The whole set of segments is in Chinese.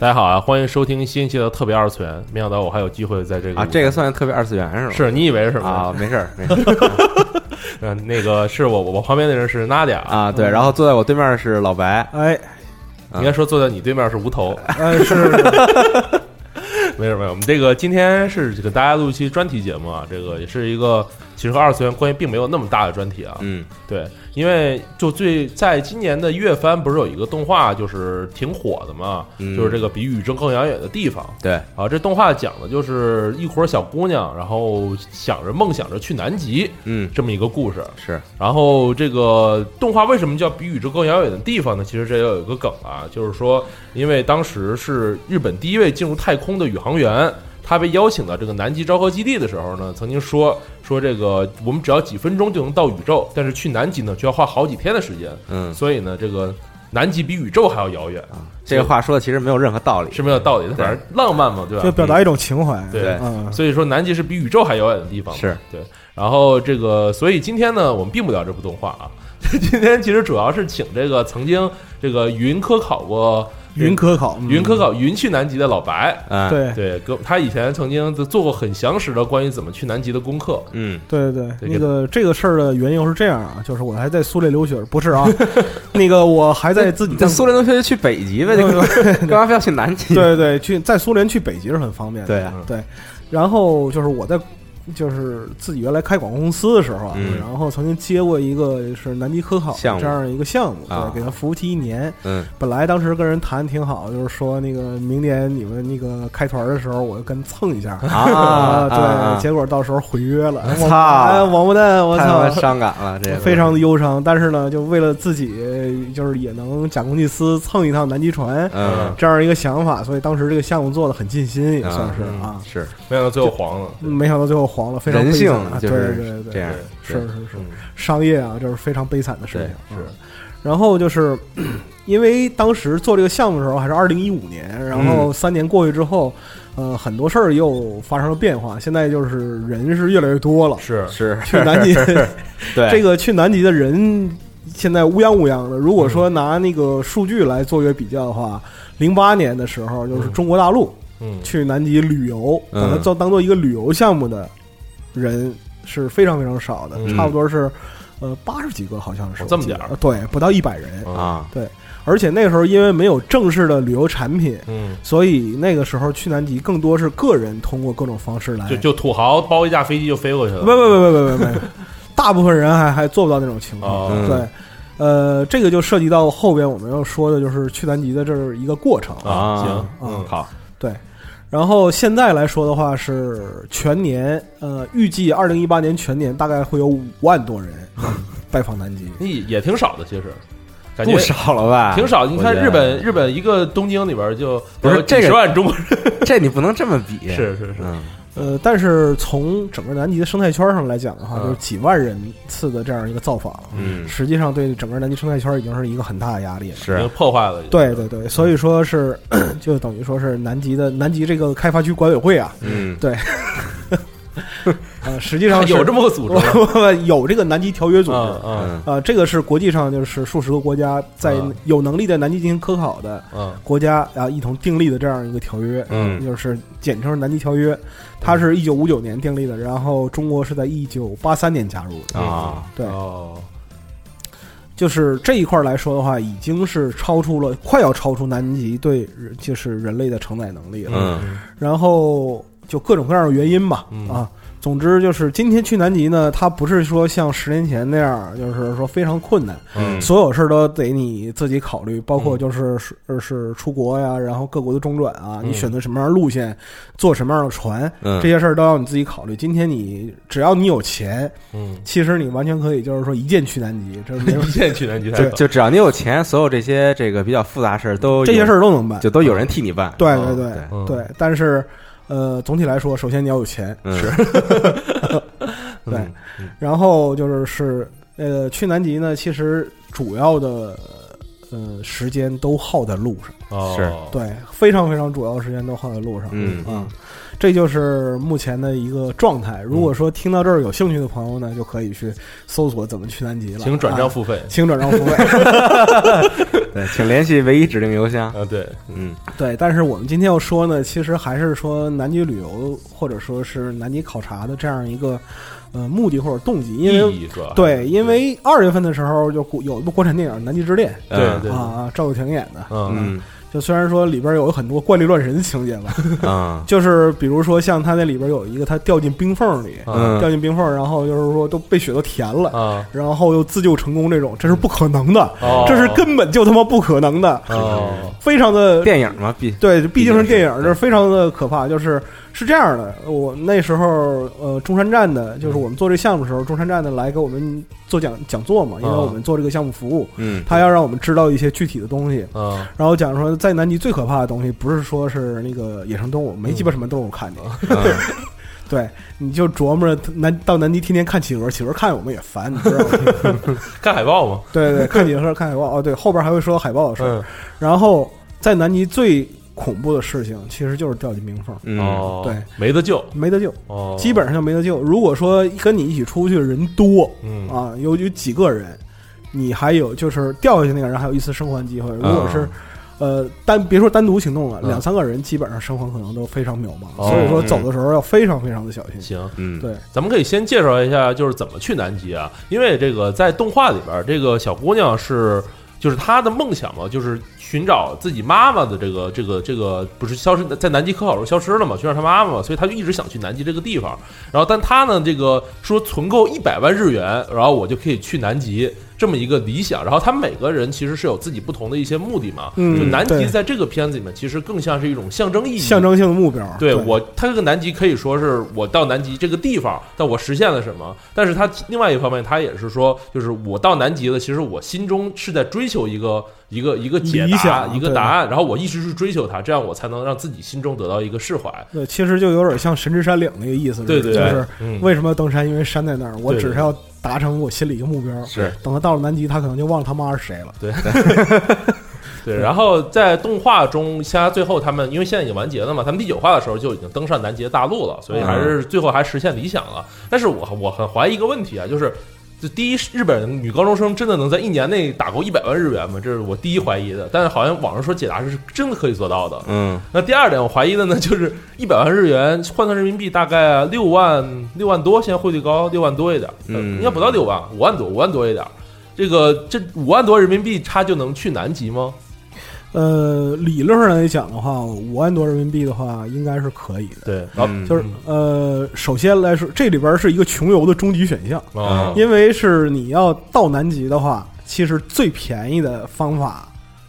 大家好啊，欢迎收听新一期的特别二次元。没想到我还有机会在这个啊，这个算特别二次元是吗？是你以为是吗？啊，没事儿，没事儿嗯，那个是我我旁边的人是娜迪亚，啊。对，然后坐在我对面是老白，哎，应该说坐在你对面是无头。哎，是 没事没有，我们这个今天是给大家录一期专题节目啊，这个也是一个其实和二次元关系并没有那么大的专题啊。嗯对，因为就最在今年的月番不是有一个动画就是挺火的嘛，嗯就是这个比宇宙更遥远的地方。对，啊，这动画讲的就是一伙小姑娘，然后想着梦想着去南极嗯这么一个故事。是，然后这个动画为什么叫比宇宙更遥远的地方呢？其实这也有一个梗啊，就是说，因为当时是日本第一位进入太空的宇航员，他被邀请到这个南极昭和基地的时候呢，曾经说说这个我们只要几分钟就能到宇宙，但是去南极呢就要花好几天的时间，嗯，所以呢，这个南极比宇宙还要遥远啊，这个话说的其实没有任何道理，是没有道理的，反正浪漫嘛，对吧？就表达一种情怀。对所以说南极是比宇宙还遥远的地方，是对。然后这个，所以今天呢，我们并不聊这部动画啊，今天其实主要是请这个曾经这个云科考过云科考，嗯。云科考云去南极的老白，嗯，，对。对，哥他以前曾经做过很详实的关于怎么去南极的功课，嗯。对对对。对，那个这个事儿的缘由是这样啊，就是我还在苏联留学，不是啊，那个我还在自己在在苏联留学就去北极呗，这个干嘛非要去南极？对对，去在苏联去北极是很方便的。对啊。对，然后就是我在就是自己原来开广告公司的时候啊，嗯然后曾经接过一个是南极科考项目这样一个项目，啊对，给他服务期一年。嗯本来当时跟人谈挺好，就是说那个明年你们那个开团的时候，我跟蹭一下。啊，对，啊结果到时候毁约了，我 操哎，王八蛋，我太他妈操，伤感了，这个非常的忧伤。但是呢，就为了自己，就是也能假公济私，蹭一趟南极船，嗯这样一个想法，所以当时这个项目做的很尽心，也算是嗯啊。是没想到最后黄了。没想到最后黄了，非常人性啊就是对对对这样，是是是嗯商业啊，这是非常悲惨的事情。对嗯然后就是因为当时做这个项目的时候还是二零一五年，然嗯后三年过去之后，呃，很多事儿又发生了变化。现在就是人是越来越多了，是是去南极 对这个去南极的人现在乌泱乌泱的。如果说拿那个数据来做一个比较的话，零八年的时候就是中国大陆嗯去南极旅游，把它做当当做一个旅游项目的人是非常非常少的，嗯差不多是呃八十几个，好像是哦这么点儿我记得对，不到一百人。啊，对，而且那个时候因为没有正式的旅游产品，嗯，所以那个时候去南极更多是个人通过各种方式来。就就土豪包一架飞机就飞过去了，不不不不不不不，大部分人还还做不到那种情况。对，呃，这个就涉及到后边我们要说的，就是去南极的这是一个过程。啊，行，啊嗯，好，对，然后现在来说的话是全年，呃，预计二零一八年全年大概会有五万多人拜访南极。也也挺少的，其实感觉不少了吧？挺少。你看日本，日本一个东京里边就不是这个十万中国人，这你不能这么比，是是是，嗯呃，但是从整个南极的生态圈上来讲的话，嗯。就是几万人次的这样一个造访，嗯。实际上对整个南极生态圈已经是一个很大的压力了。已经是破坏了。对对对，所以说是 就等于说是南极的南极这个开发区管委会啊，嗯 呃，实际上有这么个组织？有这个南极条约组织。嗯嗯嗯啊，这个是国际上就是数十个国家在嗯有能力在南极进行科考的嗯国家啊一同订立的这样一个条约，嗯就是简称南极条约。它是一九五九年订立的，然后中国是在一九八三年加入的。啊，对，哦，就是这一块来说的话，已经是超出了，快要超出南极对人就是人类的承载能力了。嗯然后就各种各样的原因吧，嗯。啊，总之就是今天去南极呢，它不是说像十年前那样，就是说非常困难，嗯。所有事儿都得你自己考虑，包括嗯。就是是呃是出国呀，然后各国的中转啊，嗯。你选择什么样的路线，坐什么样的船，嗯，这些事儿都要你自己考虑。今天你只要你有钱，嗯，其实你完全可以就是说一键去南极，这没有 一键去南极就就只要你有钱，所有这些这个比较复杂事儿都这些事儿都能办。就都有人替你办。对嗯。对对。嗯对，但是呃，总体来说，首先你要有钱，嗯。是。对。然后就是是呃，去南极呢，其实主要的呃时间都耗在路上，哦。是。对，非常非常主要的时间都耗在路上。嗯。啊，这就是目前的一个状态。如果说听到这儿有兴趣的朋友呢，就可以去搜索怎么去南极了。请转账啊付费。请转账付费。对，请联系唯一指定邮箱。啊，对，嗯对，但是我们今天要说呢，其实还是说南极旅游或者说是南极考察的这样一个呃目的或者动机，因为对，因为二月份的时候就有一部国产电影《南极之恋对对》啊，啊，赵又廷演的。嗯嗯就虽然说里边有很多怪力乱神的情节吧，啊就是比如说像他那里边有一个他掉进冰缝里，嗯掉进冰缝，然后就是说都被雪都填了，啊然后又自救成功，这种这是不可能的，哦这是根本就他妈不可能的，哦非常的电影嘛，毕对，毕竟是电影，这是非常的可怕。就是是这样的，我那时候呃，中山站的，就是我们做这个项目的时候，中山站的来给我们做讲讲座嘛，因为哦我们做这个项目服务，嗯他要让我们知道一些具体的东西。嗯然后讲说，在南极最可怕的东西，不是说是那个野生动物，没鸡巴什么动物看见。嗯 对，你就琢磨着南到南极天天看企鹅，企鹅看我们也烦，你知道吗？看海报吗，对对，看企鹅看海报。哦，对，后边还会说到海报的事儿。嗯然后在南极最恐怖的事情，其实就是掉进冰缝，嗯哦，对，没得救没得救，哦，基本上就没得救。如果说跟你一起出去的人多嗯啊，有有几个人，你还有就是掉下去那个人还有一丝生还机会。如果是、呃单别说单独行动了，嗯两三个人基本上生还可能都非常渺茫。哦所以说走的时候要非常非常的小心。行。嗯对，咱们可以先介绍一下，就是怎么去南极啊？因为这个在动画里边，这个小姑娘是，就是她的梦想嘛，就是寻找自己妈妈的这个这个这个，不是消失在南极科考时候消失了嘛，寻找他妈妈嘛，所以他就一直想去南极这个地方。然后，但他呢，这个说存够一百万日元，然后我就可以去南极。这么一个理想，然后他们每个人其实是有自己不同的一些目的嘛。嗯就南极在这个片子里面，其实更像是一种象征意义，象征性的目标。对我，他这个南极可以说是我到南极这个地方，但我实现了什么？但是他另外一方面，他也是说，就是我到南极了，其实我心中是在追求一个一个一个解答，想一个答案，然后我一直是追求它，这样我才能让自己心中得到一个释怀。对，其实就有点像神之山岭那个意思。对对对就是嗯，为什么要登山？因为山在那儿，我只是要达成我心里一个目标。是等他到了南极，他可能就忘了他妈是谁了。对，对然后在动画中，像最后他们，因为现在已经完结了嘛，他们第九话的时候就已经登上南极大陆了，所以还是最后还实现理想了。但是我我很怀疑一个问题啊，就是。就第一，日本女高中生真的能在一年内打够一百万日元吗？这是我第一怀疑的。但是好像网上说解答是真的可以做到的。嗯那第二点，我怀疑的呢，就是一百万日元换算人民币大概六万六万多，现在汇率高，六万多一点，呃嗯应该不到六万，五万多，五万多一点。这个这五万多人民币，他就能去南极吗？呃，理论上来讲的话，五万多人民币的话，应该是可以的。对，然后嗯。就是呃，首先来说，这里边是一个穷游的终极选项，哦，因为是你要到南极的话，其实最便宜的方法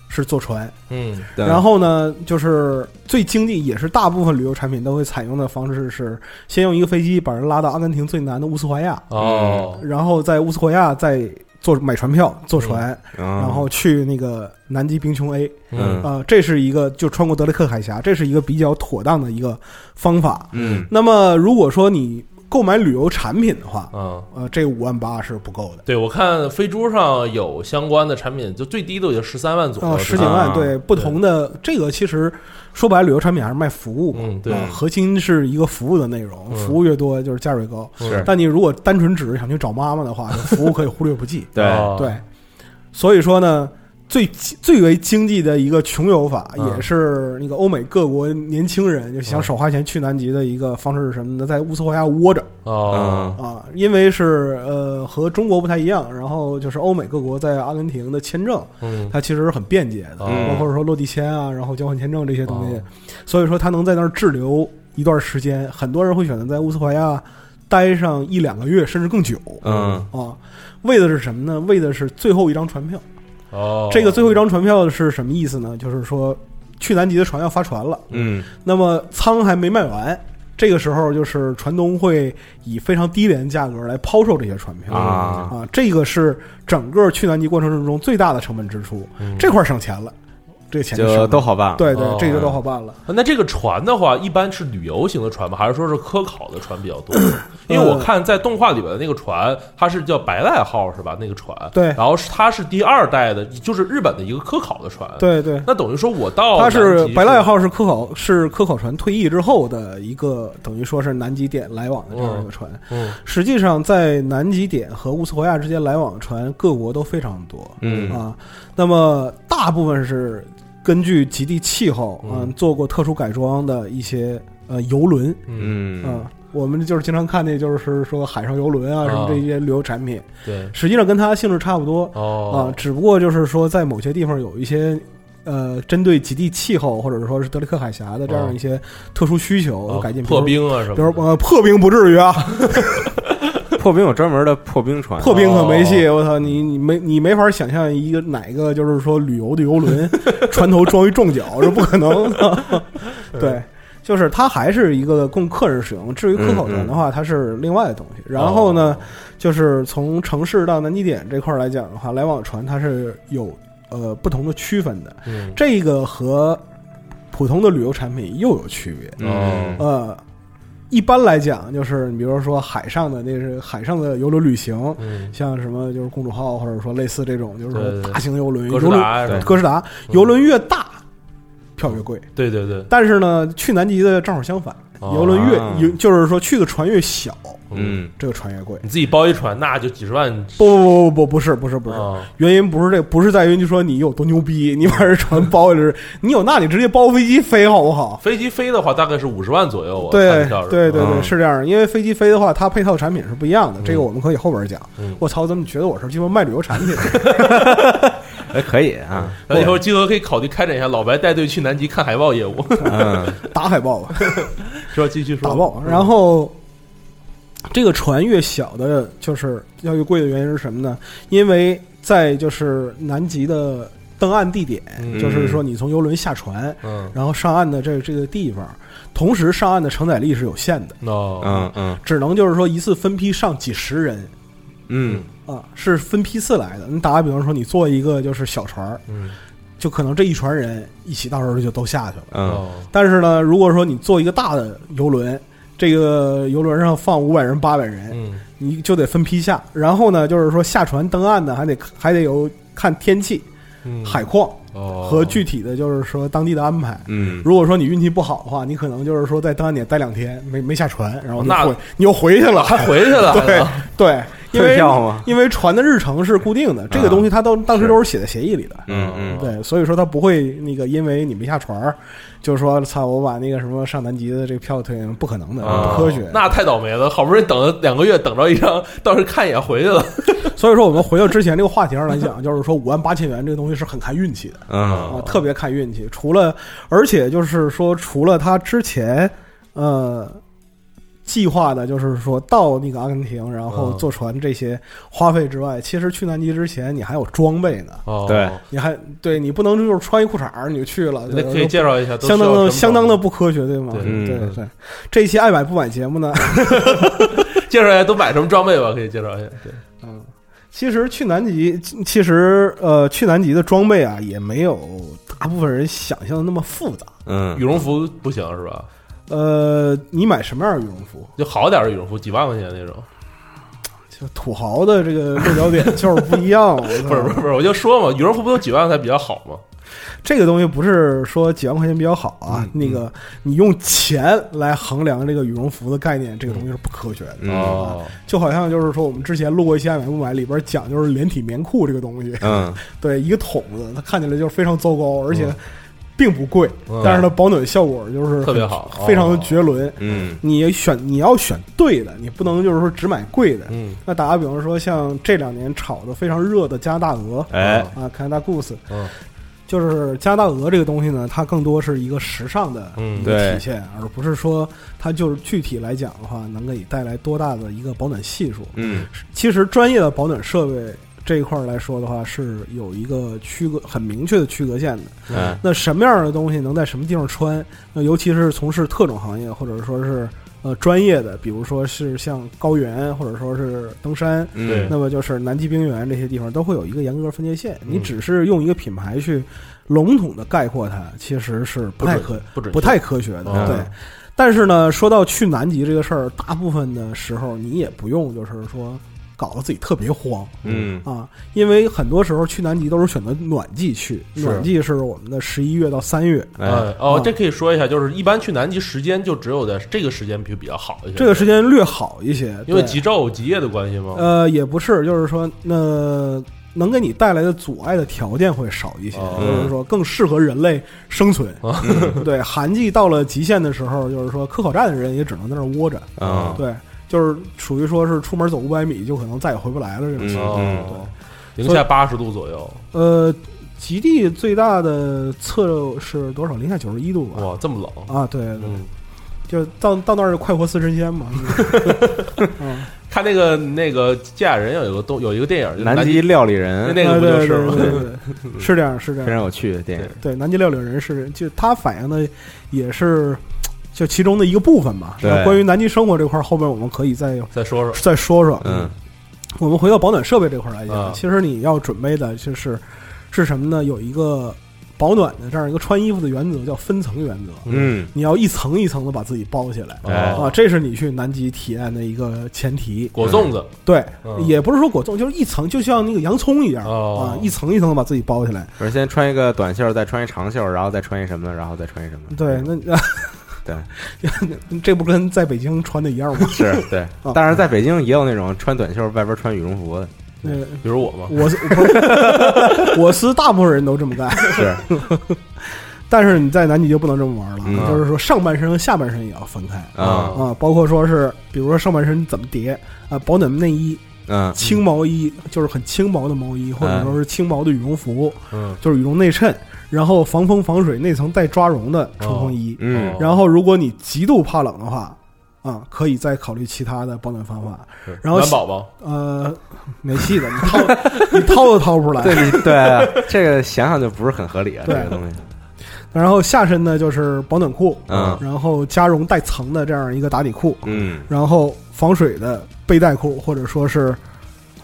是坐船，嗯。对。然后呢，就是最经济，也是大部分旅游产品都会采用的方式是，先用一个飞机把人拉到阿根廷最南的乌斯怀亚，哦，然后在乌斯怀亚再坐买船票坐船，然然后去那个南极冰穹 A，嗯。啊、这是一个就穿过德雷克海峡，这是一个比较妥当的一个方法。嗯。那么如果说你购买旅游产品的话，嗯，呃，这五万八是不够的。对我看飞猪上有相关的产品，就最低都已经十三万左右，啊，十几万，啊对不同的这个其实说白了，旅游产品还是卖服务嘛，嗯对啊核心是一个服务的内容，嗯服务越多就是价越高。是但你如果单纯只是想去找妈妈的话，服务可以忽略不计。对哦对，所以说呢，最最为经济的一个穷游法，嗯。也是那个欧美各国年轻人就想少花钱去南极的一个方式是什么呢？在乌斯怀亚窝着。哦，啊，因为是呃和中国不太一样，然后就是欧美各国在阿根廷的签证，嗯。它其实是很便捷的，哦。包括说落地签啊，然后交换签证这些东西。哦，所以说他能在那儿滞留一段时间，很多人会选择在乌斯怀亚待上一两个月甚至更久。嗯。啊，为的是什么呢？为的是最后一张船票。哦，这个最后一张船票是什么意思呢？就是说，去南极的船要发船了，嗯。那么仓还没卖完，这个时候就是船东会以非常低廉价格来抛售这些船票。啊。啊，这个是整个去南极过程之中最大的成本支出，嗯。这块省钱了。这个钱就都好办了。对对哦，这个就都好办了。那这个船的话，一般是旅游型的船吗？还是说是科考的船比较多？因为我看在动画里边的那个船，它是叫白濑号是吧？那个船，对然后是它是第二代的，就是日本的一个科考的船。，对对，那等于说我到它是白濑号是科考是科考船退役之后的一个，等于说是南极点来往的这样一个船。嗯实际上，在南极点和乌斯怀亚之间来往的船，各国都非常多。嗯啊，那么大部分是根据极地气候嗯。嗯做过特殊改装的一些呃游轮。嗯，嗯啊。我们就是经常看那，就是说海上游轮啊，什么啊这些旅游产品，对，实际上跟它性质差不多。啊哦，，只不过就是说在某些地方有一些呃针对极地气候或者说是德里克海峡的这样一些特殊需求哦改进，破，冰啊什么，比如比如呃破冰不至于啊，破冰有专门的破冰船，破冰可没戏，我操你你没你没法想象一个哪个就是说旅游的游轮 船头装一重脚，这不可能的。对，就是它还是一个供客人使用。至于科考船的话，它是另外的东西。然后呢，就是从城市到南极点这块儿来讲的话，来往船它是有呃不同的区分的。嗯，这个和普通的旅游产品又有区别。嗯呃，一般来讲，就是你比如说海上的那是海上的游轮旅行，嗯，像什么就是公主号，或者说类似这种，就是大型游轮，游轮哥斯达游轮越大，票越贵。对对对，但是呢，去南极的正好相反，哦游轮越啊游就是说去的船越小，嗯这个船越贵。你自己包一船，那就几十万，不不不不不是不是不是，啊原因不是这，不是在于就说你有多牛逼，你把这船包下来，你有那你直接包飞机飞好不好？飞机飞的话大概是五十万左右啊，对看票是对对对，嗯是这样。因为飞机飞的话，它配套产品是不一样的，这个我们可以后边讲嗯。我操，怎么觉得我是鸡巴卖旅游产品？哎可以啊，那以后金额可以考虑开展一下老白带队去南极看海豹业务，嗯 打海豹吧。是吧？继续说，打爆。然后这个船越小的，就是要越贵的原因是什么呢？因为在就是南极的登岸地点，嗯就是说你从游轮下船，嗯，然后上岸的这这个地方，同时上岸的承载力是有限的，哦，嗯嗯只能就是说一次分批上几十人。嗯啊，是分批次来的。你打个比方说，你坐一个就是小船儿，嗯，就可能这一船人一起到时候就都下去了。但是呢，如果说你坐一个大的游轮，这个游轮上放五百人、八百人，嗯，你就得分批下。然后呢，就是说下船登岸呢，还得还得有看天气、嗯。海况哦。和具体的就是说当地的安排。嗯。如果说你运气不好的话，你可能就是说在登岸点待两天没没下船，然后那回你又回去了，还回去了，对 还对，因退为票吗？因为船的日程是固定的，这个啊东西它都当时都是写在协议里的。嗯嗯对，所以说他不会那个，因为你没下船，就是说操，我把那个什么上南极的这个票退，不可能的，啊不科学。那太倒霉了，好不容易等了两个月，等着一张，倒是看一眼回去了，所以说，我们回到之前这个话题上来讲，就是说五万八千元这个东西是很看运气的嗯啊，特别看运气。除了，而且就是说，除了他之前呃计划的，就是说到那个阿根廷，然后嗯坐船这些花费之外，其实去南极之前你还有装备呢，哦。对，你还对你不能就是穿一裤衩儿你就去了，那可以介绍一下，相当的相当的不科学，对吗？对。嗯。对。对。这一期爱买不买节目呢，备 介绍一下都买什么装备吧，可以介绍一下，对，嗯，其实去南极，其实呃，去南极的装备啊，也没有大部分人想象的那么复杂。嗯。羽绒服不行是吧？呃，你买什么样的羽绒服？就好点儿的羽绒服，几万块钱那种，就土豪的这个落脚点就是不一样。不是不是不是，我就说嘛，羽绒服不都几万才比较好吗？这个东西不是说几万块钱比较好啊，嗯那个你用钱来衡量这个羽绒服的概念，这个东西是不科学的。嗯哦，就好像就是说，我们之前录过一期爱买不买，里边讲就是连体棉裤这个东西。嗯 对，一个桶子，它看起来就是非常糟糕，而且并不贵，嗯。但是它保暖效果就是特别好非常的绝伦。嗯。你选你要选对的，你不能就是说只买贵的。嗯。那打个比方说，像这两年炒的非常热的加拿大鹅哎。啊，加拿大 Goose，嗯。就是加拿大鹅这个东西呢，它更多是一个时尚的一个体现，而不是说它就是具体来讲的话，能给你带来多大的一个保暖系数。嗯。其实专业的保暖设备这一块儿来说的话，是有一个区隔很明确的区隔线的。嗯那什么样的东西能在什么地方穿？那尤其是从事特种行业或者说是呃专业的，比如说是像高原或者说是登山，嗯那么就是南极冰原这些地方都会有一个严格分界线。你嗯只是用一个品牌去笼统的概括它，其实是不太准科不不太科学的。嗯对。但是呢，说到去南极这个事儿，大部分的时候你也不用就是说搞得自己特别慌嗯啊，因为很多时候去南极都是选择暖季去，暖季是我们的十一月到三月。哎哎哦啊，这可以说一下，就是一般去南极时间就只有在这个时间比比较好一些。这个时间略好一些，因为极昼极夜的关系吗？呃，也不是，就是说，那能给你带来的阻碍的条件会少一些，哦就是说更适合人类生存。嗯对，寒季到了极限的时候，就是说科考站的人也只能在那儿窝着。啊对，就是属于说是出门走五百米就可能再也回不来了这种情况。嗯哦，零下八十度左右，呃，极地最大的测是多少？零下九十一度吧。哇，这么冷。啊，对对，嗯，就到到那儿就快活似神仙嘛。嗯，看那个那个机甲人有一个动有一个电影，就南极料理人那个不就是吗？对对对对对是这样，是这样。非常有趣的电影。对，南极料理人是就他反映的也是就其中的一个部分吧。对那关于南极生活这块儿，后边我们可以再再说说，再说说。嗯，我们回到保暖设备这块儿来讲，啊其实你要准备的就是是什么呢？有一个保暖的这样一个穿衣服的原则，叫分层原则。嗯，你要一层一层的把自己包起来。啊，这是你去南极体验的一个前提。果粽子，对，嗯也不是说果粽，就是一层，就像那个洋葱一样、哦啊，一层一层的把自己包起来。不是先穿一个短袖，再穿一长袖，然后再穿一什么，然后再穿一什么？对，那 对，这不跟在北京穿的一样吗？是对。啊。但是在北京也有那种穿短袖外边穿羽绒服的，那比如我吧，我是不 是我司大部分人都这么干，是。但是你在南极就不能这么玩了，嗯就是说上半身和下半身也要分开啊。啊，包括说是比如说上半身怎么叠啊，保暖内衣、嗯轻毛衣，就是很轻薄的毛衣，或者说是轻薄的羽绒服，嗯，就是羽绒内衬，然后防风防水，内层带抓绒的冲锋衣。嗯哦然后，如果你极度怕冷的话，啊，可以再考虑其他的保暖方法。然后暖宝宝，呃，没戏的，你掏你 掏都掏不出来。对你对啊这个想想就不是很合理啊，这对个东西。然后下身呢就是保暖裤，嗯然后加绒带层的这样一个打底裤，嗯然后防水的背带裤或者说是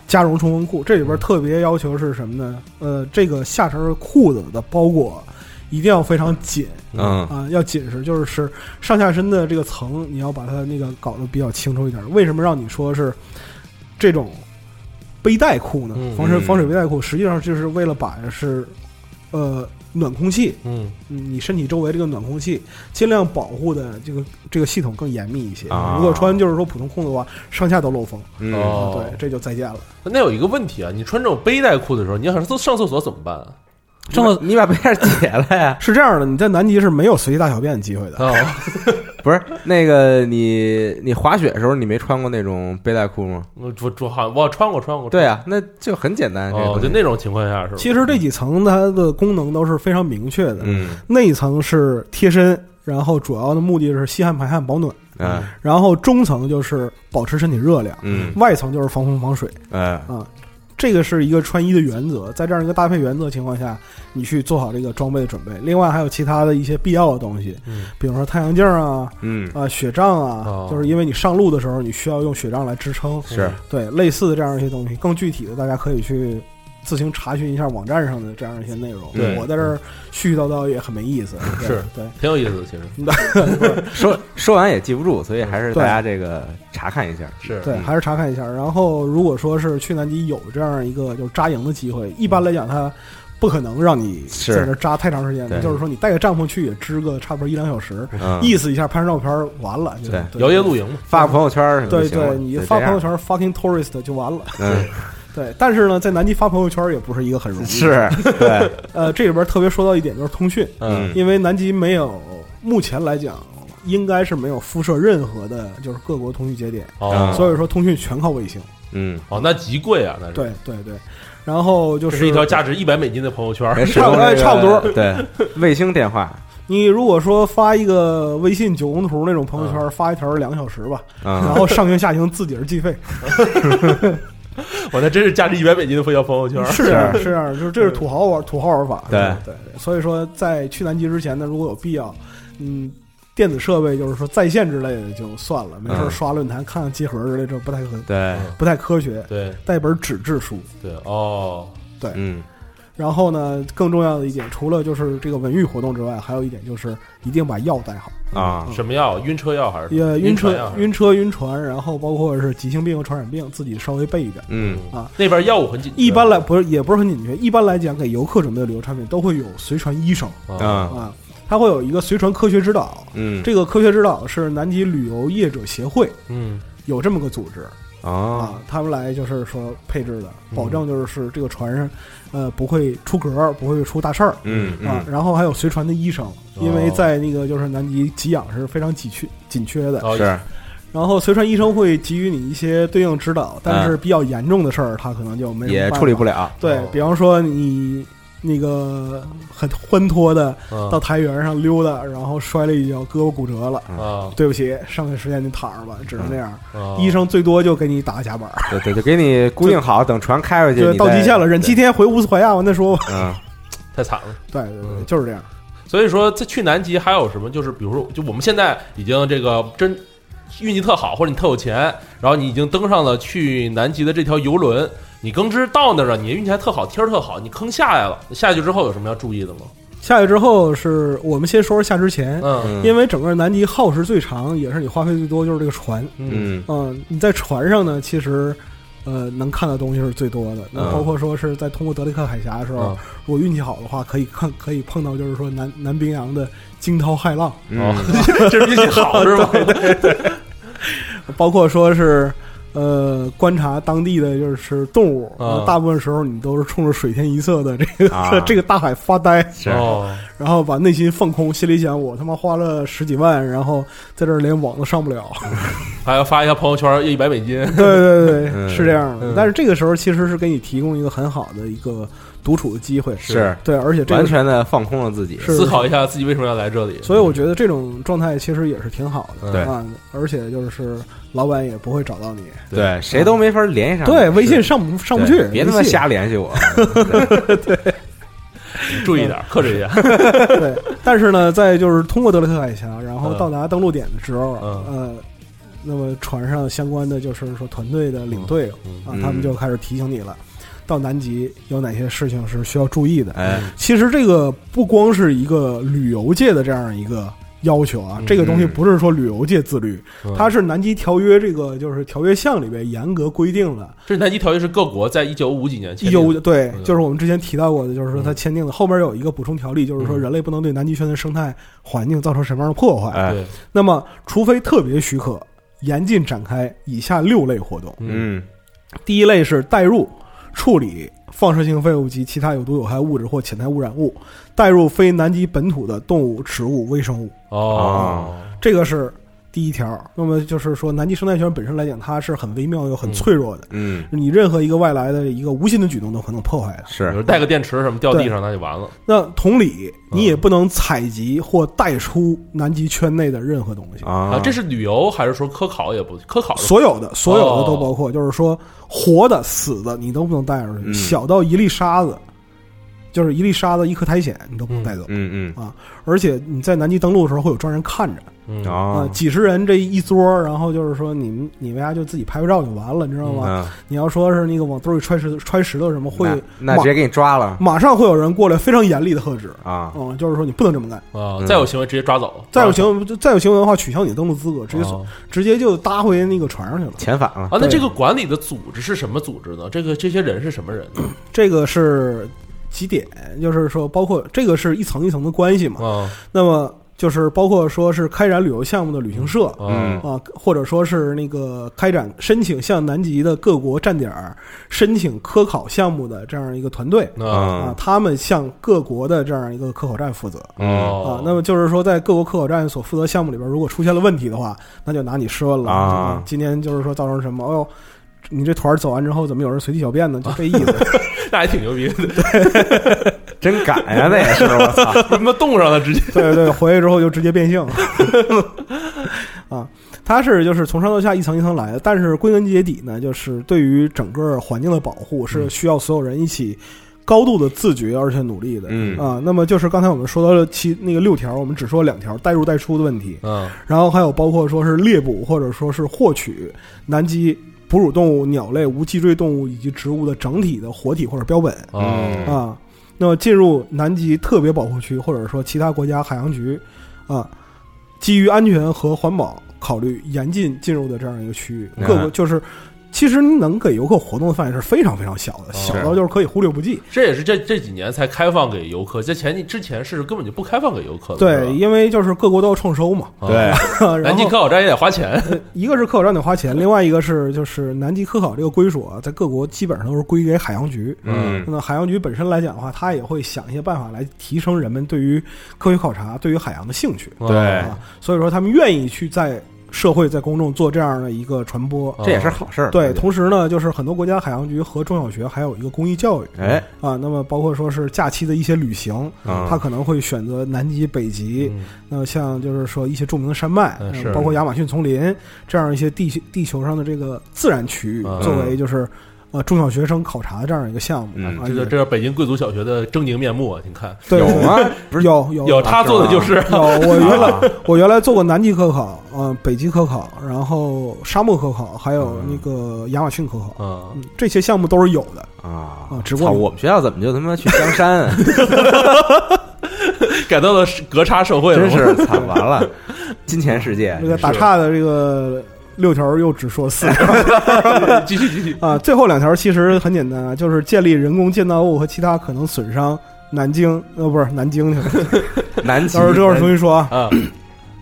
加绒冲锋裤。这里边特别要求是什么呢？呃，这个下身裤子的包裹一定要非常紧嗯啊，要紧实，就是上下身的这个层你要把它那个搞得比较清楚一点。为什么让你说是这种背带裤呢？防水防水背带裤实际上就是为了把是呃暖空气。嗯，嗯，你身体周围这个暖空气，尽量保护的这个这个系统更严密一些。啊如果穿就是说普通裤子的话，上下都漏风，嗯哦对，这就再见了。那有一个问题啊，你穿这种背带裤的时候，你要想上厕所怎么办啊？上厕你把背带解了呀？是这样的，你在南极是没有随地大小便的机会的。哦，不是那个你你滑雪的时候你没穿过那种背带裤吗？我我我好像我穿过穿过，对啊，那就很简单。这个哦，就那种情况下是吧？其实这几层它的功能都是非常明确的。嗯内层是贴身，然后主要的目的是吸汗排汗保暖，嗯然后中层就是保持身体热量，嗯外层就是防风防水。哎啊，这个是一个穿衣的原则，在这样一个搭配原则情况下，你去做好这个装备的准备。另外还有其他的一些必要的东西，嗯比如说太阳镜啊、嗯啊雪杖啊，哦就是因为你上路的时候你需要用雪杖来支撑。是对，类似的这样一些东西，更具体的大家可以去自行查询一下网站上的这样一些内容。对。我在这儿絮絮叨叨也很没意思。对 是。对，挺有意思的，其实。说说完也记不住，所以还是大家这个查看一下。是。对，嗯还是查看一下。然后，如果说是去南极有这样一个就是扎营的机会，一般来讲它不可能让你在那扎太长时间的，就是说你带个帐篷去也支个差不多一两小时，嗯，意思一下拍张照片完了，就对。对。摇曳露营。嘛，发个朋友圈什么的对对，你发朋友圈 fucking tourist 就完了。嗯 对，但是呢，在南极发朋友圈也不是一个很容易。，是对。呃，这里边特别说到一点就是通讯，嗯。因为南极没有，目前来讲应该是没有辐射任何的，就是各国通讯节点，哦。所以说通讯全靠卫星。嗯，哦，那极贵啊，那是。对对对，然后就是是一条价值一百美金的朋友圈，差不多差不多。对卫星电话。你如果说发一个微信九宫图那种朋友圈，发一条两个小时吧，然啊后上行下行自己是计费，我那真是价值一百美金的一条朋友圈，是这样是这样，就是这是土豪玩土豪玩法。对对对，所以说在去南极之前呢，如果有必要，嗯，电子设备，就是说在线之类的就算了，没事刷论坛、看看集合之类，这不太可对，不太科学。对带本纸质书，对哦，对嗯然后呢，更重要的一点，除了就是这个文娱活动之外，还有一点就是一定把药带好。啊，什么药？晕车药还是也晕车药？晕车、晕船，然后包括是急性病和传染病，自己稍微备一点。嗯。啊。那边药物很紧，一般来不是也不是很紧缺，一般来讲给游客准备的旅游产品都会有随船医生。啊啊。啊，他会有一个随船科学指导。嗯，这个科学指导是南极旅游业者协会嗯。有这么个组织啊啊，他们来就是说配置的，嗯保证就是是这个船上呃不会出格，不会出大事儿。嗯啊，嗯然后还有随船的医生，因为哦在那个就是南极给养是非常紧缺紧缺的，哦是然后随船医生会给予你一些对应指导，但是比较严重的事儿他可能就没也处理不了，对哦比方说你那个很欢脱的嗯到台原上溜达，然后摔了一跤，胳膊骨折了。啊对不起，剩下时间你躺着吧，只能这样。啊医生最多就给你打个夹板儿，对对，就给你固定好，等船开回去，对到极限了，忍七，天回乌斯怀亚完再说吧。嗯太惨了。对对对，嗯就是这样。所以说，在去南极还有什么？就是比如说，就我们现在已经这个真运气特好，或者你特有钱，然后你已经登上了去南极的这条游轮，你更知到那儿了，你运气还特好，天儿特好，你坑下来了。下去之后有什么要注意的吗？下去之后是我们先说说下之前，嗯嗯，因为整个南极耗时最长，也是你花费最多，就是这个船。嗯嗯，你在船上呢，其实呃能看的东西是最多的。那嗯包括说是在通过德雷克海峡的时候，嗯如果运气好的话，可以看可以碰到就是说南南冰洋的惊涛骇浪，嗯 这是运气好是吧？对？包括说是。呃，观察当地的就是动物，大部分时候你都是冲着水天一色的这个、啊这个大海发呆，然后把内心放空，心里想我他妈花了十几万，然后在这儿连网都上不了，还要发一下朋友圈，一百美金。对对对，嗯是这样的。嗯但是这个时候其实是给你提供一个很好的一个独处的机会，是。对，而且这个，完全的放空了自己，思考一下自己为什么要来这里。所以我觉得这种状态其实也是挺好的，对。啊，而且就是老板也不会找到你，对，谁都没法联系上，对，微信上不上不去，别他妈瞎联系我，对。注意点，克制一下。对，但是呢，在就是通过德雷特海峡，然后嗯。到达登陆点的时候，嗯。呃，那么船上相关的就是说团队的领队嗯。啊，他们就开始提醒你了，到南极有哪些事情是需要注意的。哎，其实这个不光是一个旅游界的这样一个要求啊，嗯这个东西不是说旅游界自律，嗯它是南极条约这个就是条约项里边严格规定的。这南极条约是各国在一九五几年签一订的九对嗯，就是我们之前提到过的，就是说它嗯签订的后边有一个补充条例，就是说嗯人类不能对南极圈的生态环境造成什么样的破坏。哎，那么，除非特别许可，严禁展开以下六类活动。嗯嗯第一类是带入、处理放射性废物及其他有毒有害物质或潜在污染物，带入非南极本土的动物、植物、微生物，哦，这个是第一条。那么就是说，南极生态圈本身来讲，它是很微妙又很脆弱的，嗯，你任何一个外来的一个无心的举动都可能破坏它。比是如带个电池什么掉地上那就完了。那同理，嗯你也不能采集或带出南极圈内的任何东西。啊啊，，这是旅游还是说科考也不科考所有的所有的都哦包括，就是说活的、死的你都不能带出去，嗯小到一粒沙子，就是一粒沙子、一颗苔藓你都不能带走。嗯嗯啊而且你在南极登陆的时候会有专人看着嗯啊啊，，几十人这一桌，然后就是说你们你们家就自己拍拍照就完了，你知道吗？嗯，你要说是那个往兜里揣石头揣石头什么，会那那直接给你抓了马上会有人过来非常严厉的呵止。啊，嗯，就是说你不能这么干，啊，嗯再有行为直接抓走，再有行为再有行为的话，取消你的登陆资格，直接、哦直接就搭回那个船上去了。遣返了，啊，那这个管理的组织是什么组织呢？这个这些人是什么人呢？这个是几点，就是说包括这个是一层一层的关系嘛。啊那么就是包括说是开展旅游项目的旅行社。啊啊，或者说是那个开展申请向南极的各国站点儿申请科考项目的这样一个团队啊啊，他们向各国的这样一个科考站负责啊。那么就是说，在各国科考站所负责项目里边，如果出现了问题的话，那就拿你试问了啊今天就是说造成什么？哦呦，你这团儿走完之后，怎么有人随地小便呢？就这意思。那还挺牛逼的，真敢呀，那也是我操，他妈冻上了直接对对，回去之后就直接变性了。啊，它是就是从上到下一层一层来的，但是归根结底呢，就是对于整个环境的保护是需要所有人一起高度的自觉而且努力的。嗯啊，那么就是刚才我们说到了七那个六条，我们只说两条带入带出的问题，嗯然后还有包括说是猎捕或者说是获取南极哺乳动物、鸟类、无脊椎动物以及植物的整体的活体或者标本哦啊。那么进入南极特别保护区或者说其他国家海洋局啊，基于安全和环保考虑，严禁进入的这样一个区域，各个嗯就是。其实能给游客活动的范围是非常非常小的，小到就是可以忽略不计。这也是这这几年才开放给游客，在前之前是根本就不开放给游客的。对，因为就是各国都要创收嘛。啊对，南极科考站也得花钱。一个是科考站得花钱，另外一个是就是南极科考这个归属啊，在各国基本上都是归给海洋局。嗯那海洋局本身来讲的话，它也会想一些办法来提升人们对于科学考察、对于海洋的兴趣对啊，所以说他们愿意去在社会、在公众做这样的一个传播。这也是好事儿。对，同时呢，就是很多国家海洋局和中小学还有一个公益教育。哎，啊，那么包括说是假期的一些旅行，啊。他可能会选择南极、北极，嗯。那像就是说一些著名的山脉，包括亚马逊丛林这样一些地地球上的这个自然区域，嗯作为就是呃中小学生考察的这样一个项目。这个这是北京贵族小学的狰狞面目啊！您看，对有吗？不是有有有他做的就是有，我原来啊我原来做过南极科考，呃，北极科考，然后沙漠科考，还有那个亚马逊科考，嗯，嗯，这些项目都是有的。啊啊只不过我们学校怎么就他妈去香山啊？改造了隔差社会了，真是惨完了，金钱世界这个打岔的这个六条又只说四条 继续继续。啊，最后两条其实很简单啊，就是建立人工建造物和其他可能损伤南京呃不是南京去了，南京到时候这会儿重新说啊。啊，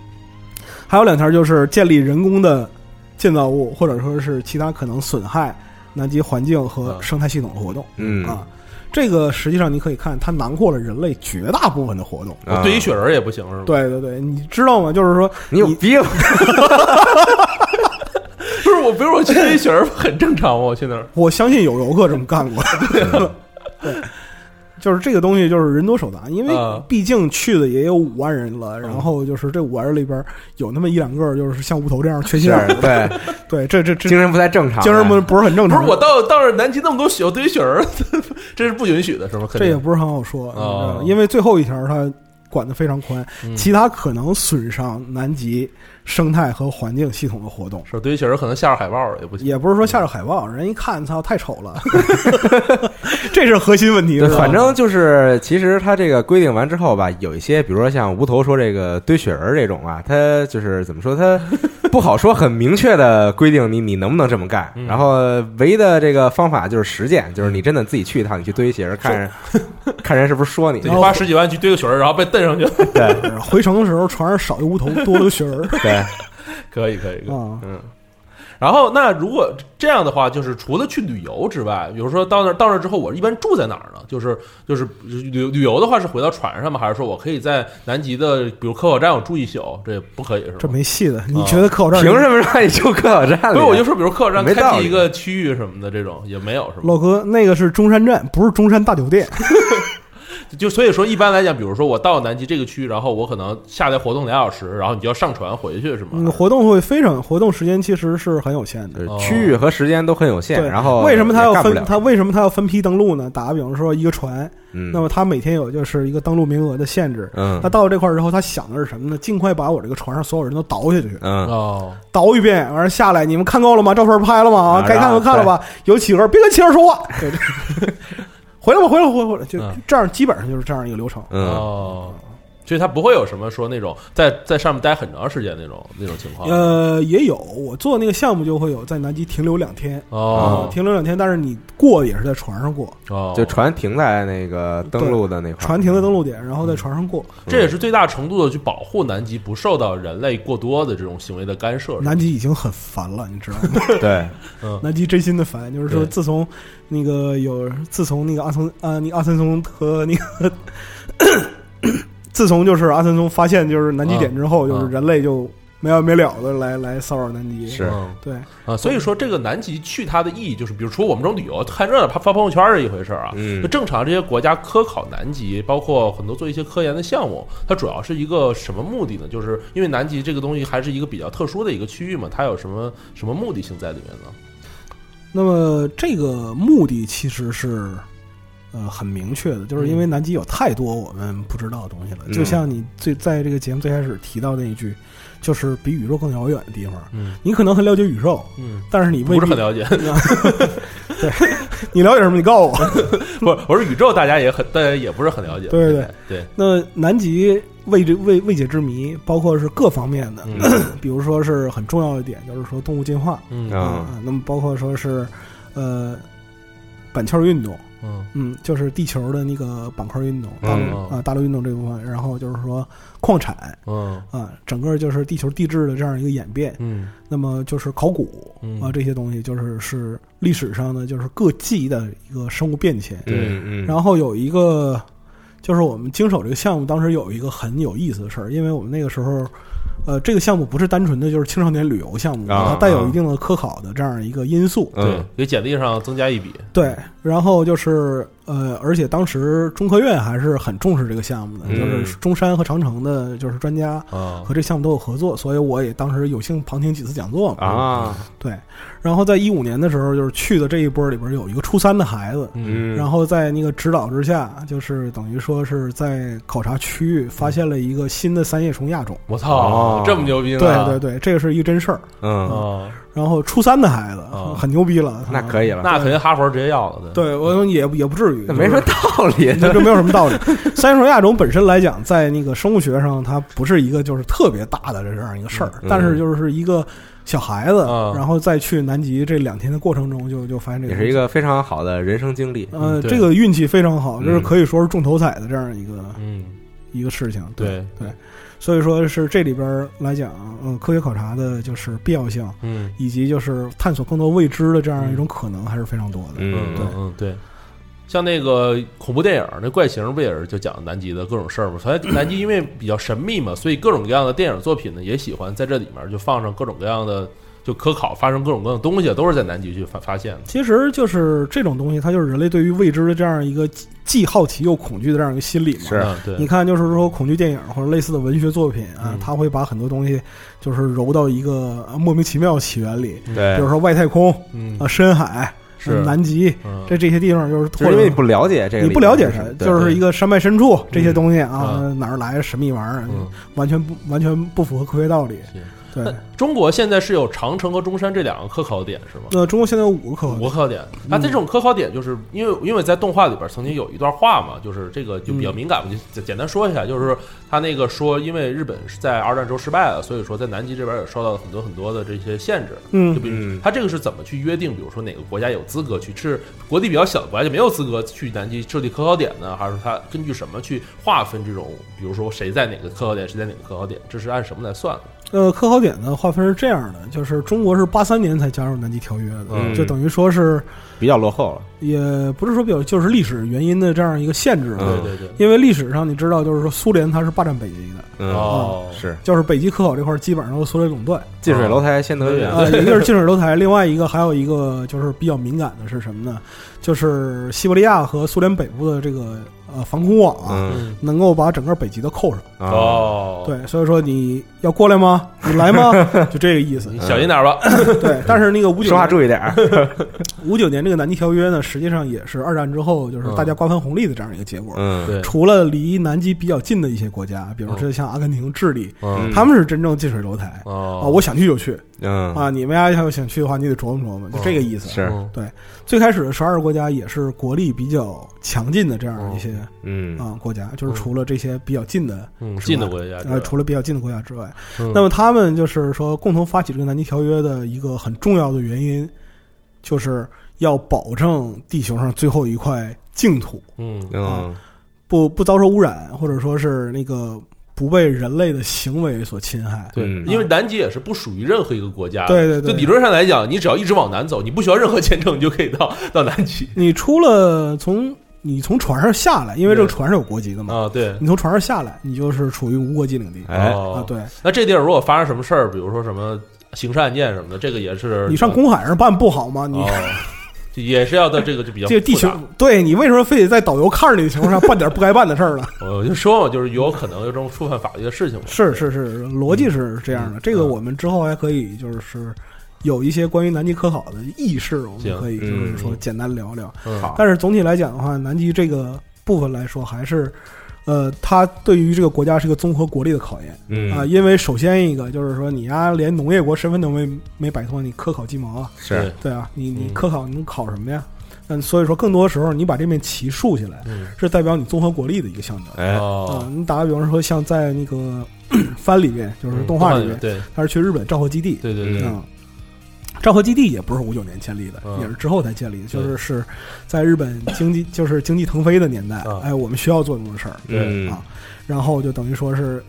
还有两条就是建立人工的建造物或者说是其他可能损害南极环境和生态系统的活动嗯啊。这个实际上你可以看，它囊括了人类绝大部分的活动。啊对于雪人也不行是吗？对对对，你知道吗？就是说，你有病，我，比如我去堆雪人很正常吗？我去那儿，我相信有游客这么干过。对，就是这个东西就是人多手杂，因为啊毕竟去的也有五万人了，然后就是这五万人里边有那么一两个就是像无头这样缺是陷，对，对，这这这精神不太正常，精神不不是很正常。不是我到到南极那么多雪，堆雪人，这是不允许的，是吗？肯定这也不是很好说，你知道哦因为最后一条它管的非常宽，嗯其他可能损伤南极生态和环境系统的活动。是堆雪人可能下着海报也不行。也不是说下着海报，人一看，操，太丑了，这是核心问题。对，反正就是，其实它这个规定完之后吧，有一些，比如说像无头说这个堆雪人这种啊，它就是怎么说，它不好说很明确的规定你你能不能这么干。嗯然后唯一的这个方法就是实践，就是你真的自己去一趟，你去堆雪人，看人 看人是不是说你。对你花十几万去堆个雪人，然后被蹬上去，对 回城的时候船上少一无头，多了个雪人儿对，可 以可以。可以啊。嗯，然后那如果这样的话，就是除了去旅游之外，比如说到那儿到那儿之后，我一般住在哪儿呢？就是就是旅旅游的话是回到船上吗？还是说我可以在南极的比如科考站我住一宿？这也不可以是吗？这没戏的，你觉得科考站凭什么让你住科考站里？不是，我就说，比如科考站开辟一个区域什么的，这种也没有是吧？老哥，那个是中山站，不是中山大酒店。就所以说，一般来讲，比如说我到南极这个区，然后我可能下来活动两小时，然后你就要上船回去是吗？嗯，活动会非常，活动时间其实是很有限的。对区域和时间都很有限，对，然后为什么他要？分他为什么他要分批登陆呢？打个比方说，一个船，嗯，那么他每天有就是一个登陆名额的限制。嗯他到了这块儿之后，他想的是什么呢？尽快把我这个船上所有人都倒下去，嗯哦，倒一遍，完了下来，你们看够了吗？照片拍了吗？啊，啊该看都看了吧？有企鹅，别跟企鹅说话。对对回来吧，回来吧，回来吧，回来，就嗯。这样，基本上就是这样一个流程。嗯。哦，所以它不会有什么说那种在在上面待很长时间那种那种情况。呃，也有，我做那个项目就会有在南极停留两天，哦啊，停留两天，但是你过也是在船上过，哦，就船停在那个登陆的那块儿，船停在登陆点，然后在船上过。这也是最大程度的去保护南极不受到人类过多的这种行为的干涉。南极已经很烦了，你知道吗？对，南极真心的烦，就是说，自从那个有，自从那个阿森啊，那个阿森松和那个，自从就是阿森松发现就是南极点之后，啊就是人类就没完没了的来来骚扰南极。是嗯对，啊，所以说这个南极去它的意义就是，比如说我们这种旅游看热闹、发发朋友圈是一回事儿啊。嗯那正常这些国家科考南极，包括很多做一些科研的项目，它主要是一个什么目的呢？就是因为南极这个东西还是一个比较特殊的一个区域嘛，它有什么什么目的性在里面呢？那么这个目的其实是，呃很明确的，就是因为南极有太多我们不知道的东西了。嗯就像你最在这个节目最开始提到那一句，就是比宇宙更遥远的地方。嗯你可能很了解宇宙，嗯，但是你不是很了解。对，你了解什么？你告诉我。不是，我说宇宙大家也很，大家也不是很了解。对对对，那南极未知未未解之谜，包括是各方面的，嗯 比如说是很重要的点，就是说动物进化嗯啊啊，那么包括说是呃板块运动，嗯。嗯，就是地球的那个板块运动，嗯大陆啊大陆运动这部分，然后就是说矿产嗯。啊，整个就是地球地质的这样一个演变，嗯。那么就是考古嗯。啊这些东西，就是是历史上的就是各纪的一个生物变迁，对嗯嗯，然后有一个，就是我们经手这个项目，当时有一个很有意思的事儿，因为我们那个时候，呃，这个项目不是单纯的就是青少年旅游项目，啊它带有一定的科考的这样一个因素。对嗯，给简历上增加一笔。对，然后就是呃，而且当时中科院还是很重视这个项目的，嗯就是中山和长城的，就是专家啊和这个项目都有合作，所以我也当时有幸旁听几次讲座嘛。啊，对，然后在一五年的时候，就是去的这一波里边有一个初三的孩子，嗯，然后在那个指导之下，就是等于说是在考察区域发现了一个新的三叶虫亚种。我操哦，这么牛逼呢？对对对，这个是一个真事儿。嗯，啊，然后初三的孩子哦很牛逼了，那可以了，那肯定哈佛直接要了。对我也也不至于，没什么道理，这这没有什么道理。三叶虫亚种本身来讲，在那个生物学上，它不是一个就是特别大的这样一个事儿，嗯但是就是一个小孩子，嗯然后再去南极这两天的过程中就，就发现这个也是一个非常好的人生经历。呃，嗯对这个运气非常好，就是嗯可以说是中头彩的这样一个嗯，一个事情。对对，所以说是这里边儿来讲，嗯，科学考察的就是必要性，嗯以及就是探索更多未知的这样一种可能，还是非常多的。嗯嗯对嗯对。像那个恐怖电影，那怪形不也是就讲南极的各种事儿吗？所以南极因为比较神秘嘛，所以各种各样的电影作品呢，也喜欢在这里面就放上各种各样的就科考，发生各种各样的东西，都是在南极去发发现的。其实就是这种东西，它就是人类对于未知的这样一个既既好奇又恐惧的这样一个心理嘛。是你看，就是说恐惧电影或者类似的文学作品啊嗯，它会把很多东西就是揉到一个呃莫名其妙的起源里，对比如，说外太空嗯啊、深海、是。南极，嗯。这这些地方就是或者因为你不了解这个，你不了解它，就是一个山脉深处这些东西啊啊，哪儿来的神秘玩意儿，嗯，完全不完全不符合科学道理。是对，中国现在是有长城和中山这两个科考点是吗？那中国现在有五个科考点，五个科考点，它这种科考点，就是因为因为在动画里边曾经有一段话嘛，就是这个就比较敏感，我就简简单说一下，就是他那个说，因为日本是在二战时候失败了，所以说在南极这边也受到了很多很多的这些限制。就嗯比如嗯他这个是怎么去约定？比如说哪个国家有资格去，是国地比较小的国家就没有资格去南极设立科考点呢？还是他根据什么去划分这种？比如说谁在哪个科考点，谁在哪个科考点？这是按什么来算的？呃，科考点的划分是这样的，就是中国是八三年才加入南极条约的，嗯就等于说是比较落后了。也不是说比较，就是历史原因的这样一个限制对对对，因为历史上你知道，就是说苏联它是霸占北极的，嗯，哦，是就是北极科考这块儿基本上都是苏联垄断。近水楼台先得月。啊，一个是近水楼台，另外一个还有一个就是比较敏感的是什么呢？就是西伯利亚和苏联北部的这个呃防空网啊，能够把整个北极都扣上。啊，哦，，对，所以说你要过来吗？你来吗？就这个意思你。小心点儿吧。对，但是那个五九说话注意点儿。五九年这个南极条约呢，实际上也是二战之后就是大家瓜分红利的这样一个结果。嗯，对，除了离南极比较近的一些国家，比如说像阿根廷、智利，嗯他们是真正近水楼台啊，哦，我想去就去嗯。啊，你们家要想去的话，你得琢磨琢磨，就这个意思。是。对。最开始的十二个国家也是国力比较强劲的这样一些嗯。啊国家，就是除了这些比较近的，嗯，近的国家呃，除了比较近的国家之外，嗯。那么他们就是说共同发起这个南极条约的一个很重要的原因，就是要保证地球上最后一块净土嗯。嗯。不不遭受污染，或者说是那个不被人类的行为所侵害。对，嗯因为南极也是不属于任何一个国家的，对对对就理论上来讲，你只要一直往南走，你不需要任何签证，你就可以到到南极 你出了从你从船上下来，因为这个船是有国籍的嘛，啊。对，你从船上下来，你就是处于无国籍领地哎哦啊。对那这地儿如果发生什么事儿，比如说什么刑事案件什么的，这个也是你上公海上办不好吗？你 也是要到这个就比较这个地球，对你为什么非得在导游看着你的情况下办点不该办的事儿呢？我就说嘛，就是有可能有这种触犯法律的事情嘛。是是是，逻辑是这样的。这个嗯我们之后还可以就是有一些关于南极科考的轶事，我们可以就是说简单聊聊。嗯但是总体来讲的话，南极这个部分来说，还是呃，它对于这个国家是个综合国力的考验。嗯。啊。因为首先一个就是说，你呀连农业国身份都没没摆脱，你科考鸡毛啊？是。对啊，你你嗯。科考你能考什么呀？嗯，所以说更多时候你把这面旗竖起来，嗯。是代表你综合国力的一个象征。哎。啊哦，，你打个比方说，像在那个 番里面，就是动画里面，对。他是去日本昭和基地，对对对，嗯，昭和基地也不是五九年建立的，嗯。也是之后才建立的，就是是在日本经济 就是经济腾飞的年代啊，哎，我们需要做这种事儿。嗯。啊，然后就等于说是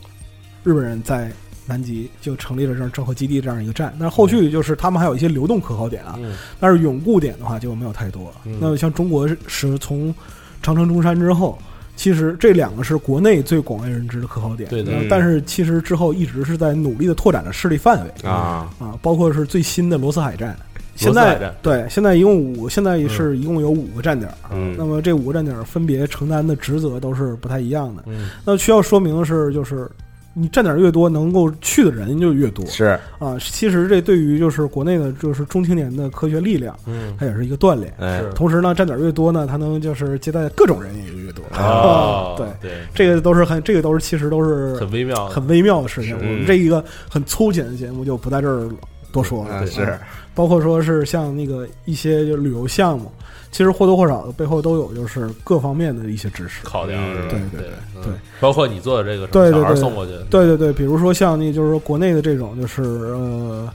日本人在南极就成立了这样昭和基地这样一个站，但是后续就是他们还有一些流动科考点啊，嗯。但是永固点的话就没有太多。嗯。那像中国是是从长城中山之后，其实这两个是国内最广为人知的科考点。对的但是其实之后一直是在努力的拓展着势力范围啊，啊，包括是最新的罗斯海站。现在对，现在一共五，现在是一共有五个站点儿。嗯那么这五个站点儿分别承担的职责都是不太一样的。嗯那需要说明的是，就是你站点儿越多，能够去的人就越多是啊。其实这对于就是国内的就是中青年的科学力量，嗯它也是一个锻炼。哎是同时呢，站点越多呢，它能就是接待各种人也就越多。哦 对，对，这个都是很，这个都是其实都是很微妙，很微妙的事情。我们这一个很粗浅的节目就不在这儿多说了。是包括说是像那个一些就旅游项目，其实或多或少的背后都有就是各方面的一些知识。考量？对对对包括你做的这个对对对送过去，对对对，比如说像那就是说国内的这种就是呃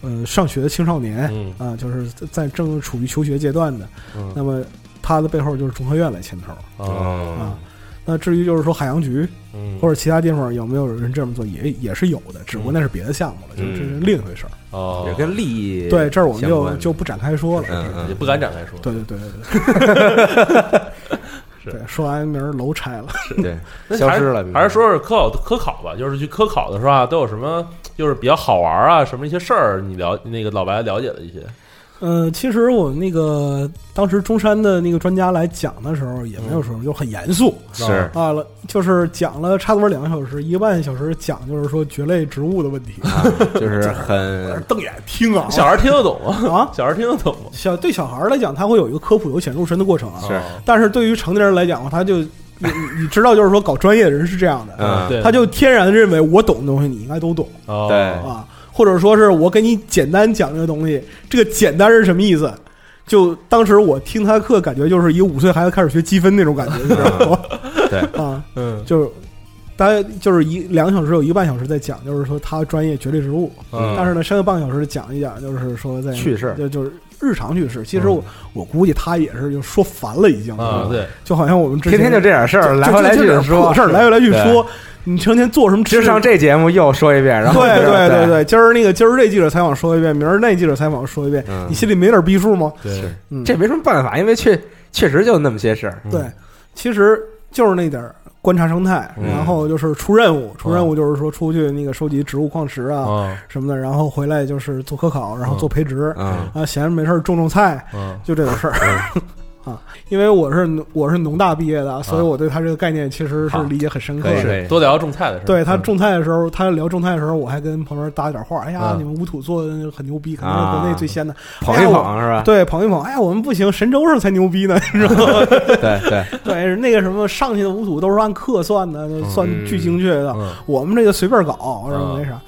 呃上学的青少年嗯啊，就是在正处于求学阶段的，嗯那么他的背后就是中科院来牵头哦啊。那至于就是说海洋局嗯或者其他地方有没有人这么做，也也是有的，只不过那是别的项目了，就是这是另一回事儿。哦也跟利益对，这儿我们就就不展开说了。嗯嗯也不敢展开说，对对对对对。是对，说完明儿楼拆了。对消失了，还是说是科考科考吧，就是去科考的时候啊，都有什么就是比较好玩啊，什么一些事儿，你了那个老白了解的一些，呃，其实我那个当时中山的那个专家来讲的时候，也没有说，就很严肃。是。啊，就是讲了差不多两个小时，一个半小时讲就是说蕨类植物的问题，啊就是 很瞪眼听啊，小孩听得懂吗？啊，小孩听得懂。吗？小对小孩来讲，他会有一个科普由浅入深的过程啊，但是对于成年人来讲的话，他就你你你知道，就是说搞专业的人是这样的，他就天然的认为我懂的东西你应该都懂。哦对。啊，或者说是我给你简单讲这个东西，这个简单是什么意思？就当时我听他课，感觉就是一个五岁孩子开始学积分那种感觉，你知道吗？对 啊，嗯就是大概就是一两个小时有一个半小时在讲，就是说他专业绝对植物，嗯但是呢，剩下半个小时讲一讲，就是说在趣事就就是日常趣事。其实我、我估计他也是就说烦了，已经啊，对，就好像我们之前天天就这点事儿，来回来去的说。事儿，来回来去说，你成天做什么吃？就上这节目又说一遍，然后对对对。对对，今儿那个今儿这记者采访说一遍，明儿那记者采访说一遍，嗯。你心里没点逼数吗？对，嗯，这没什么办法，因为确确实就那么些事儿，对，其实就是那点儿观察生态，嗯。然后就是出任务，出任务就是说出去那个收集植物矿石啊啊什么的，然后回来就是做科考，然后做培植嗯。啊，闲着没事儿种种菜，嗯。就这种事儿。啊，因为我是我是农大毕业的，所以我对他这个概念其实是理解很深刻的。多聊聊种菜的事儿。嗯对他种菜的时候，他聊种菜的时候，我还跟旁边搭点话。哎呀，嗯你们无土做的很牛逼，肯定是国内最先的。捧一捧是吧？对，捧一捧。哎呀，我们不行，神州上才牛逼呢，你知道吗？对 对，对，那个什么上去的无土都是按克算的，算巨精确的。嗯我们这个随便搞，是吧？嗯没啥，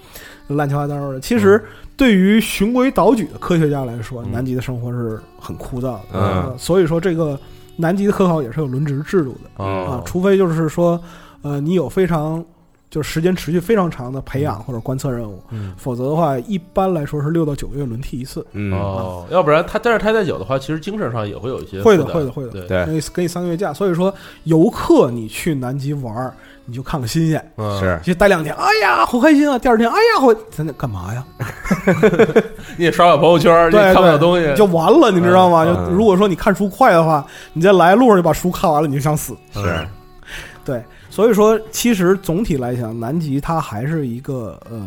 乱七八糟的。其实对于循规蹈矩的科学家来说，嗯南极的生活是很枯燥的。嗯呃所以说这个南极的科考也是有轮值制度的啊哦，除非就是说，呃，你有非常就是时间持续非常长的培养或者观测任务，嗯否则的话，一般来说是六到九个月轮替一次。嗯哦，要不然他待着太太久的话，其实精神上也会有一些会的负担会的会的对，对给你给你三个月假，所以说游客你去南极玩儿，你就看个新鲜，嗯是去待两天，哎呀，好开心啊！第二天，哎呀，好咱得干嘛呀？你也刷刷朋友圈，你对也看不了东西，就完了，你知道吗？嗯就如果说你看书快的话，你在来路上就把书看完了，你就想死。嗯是 对，所以说其实总体来讲，南极它还是一个呃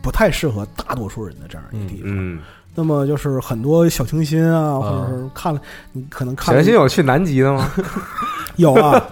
不太适合大多数人的这样一个地方。嗯，那么就是很多小清新啊，啊或者是看了你可能小看了心有去南极的吗？有啊，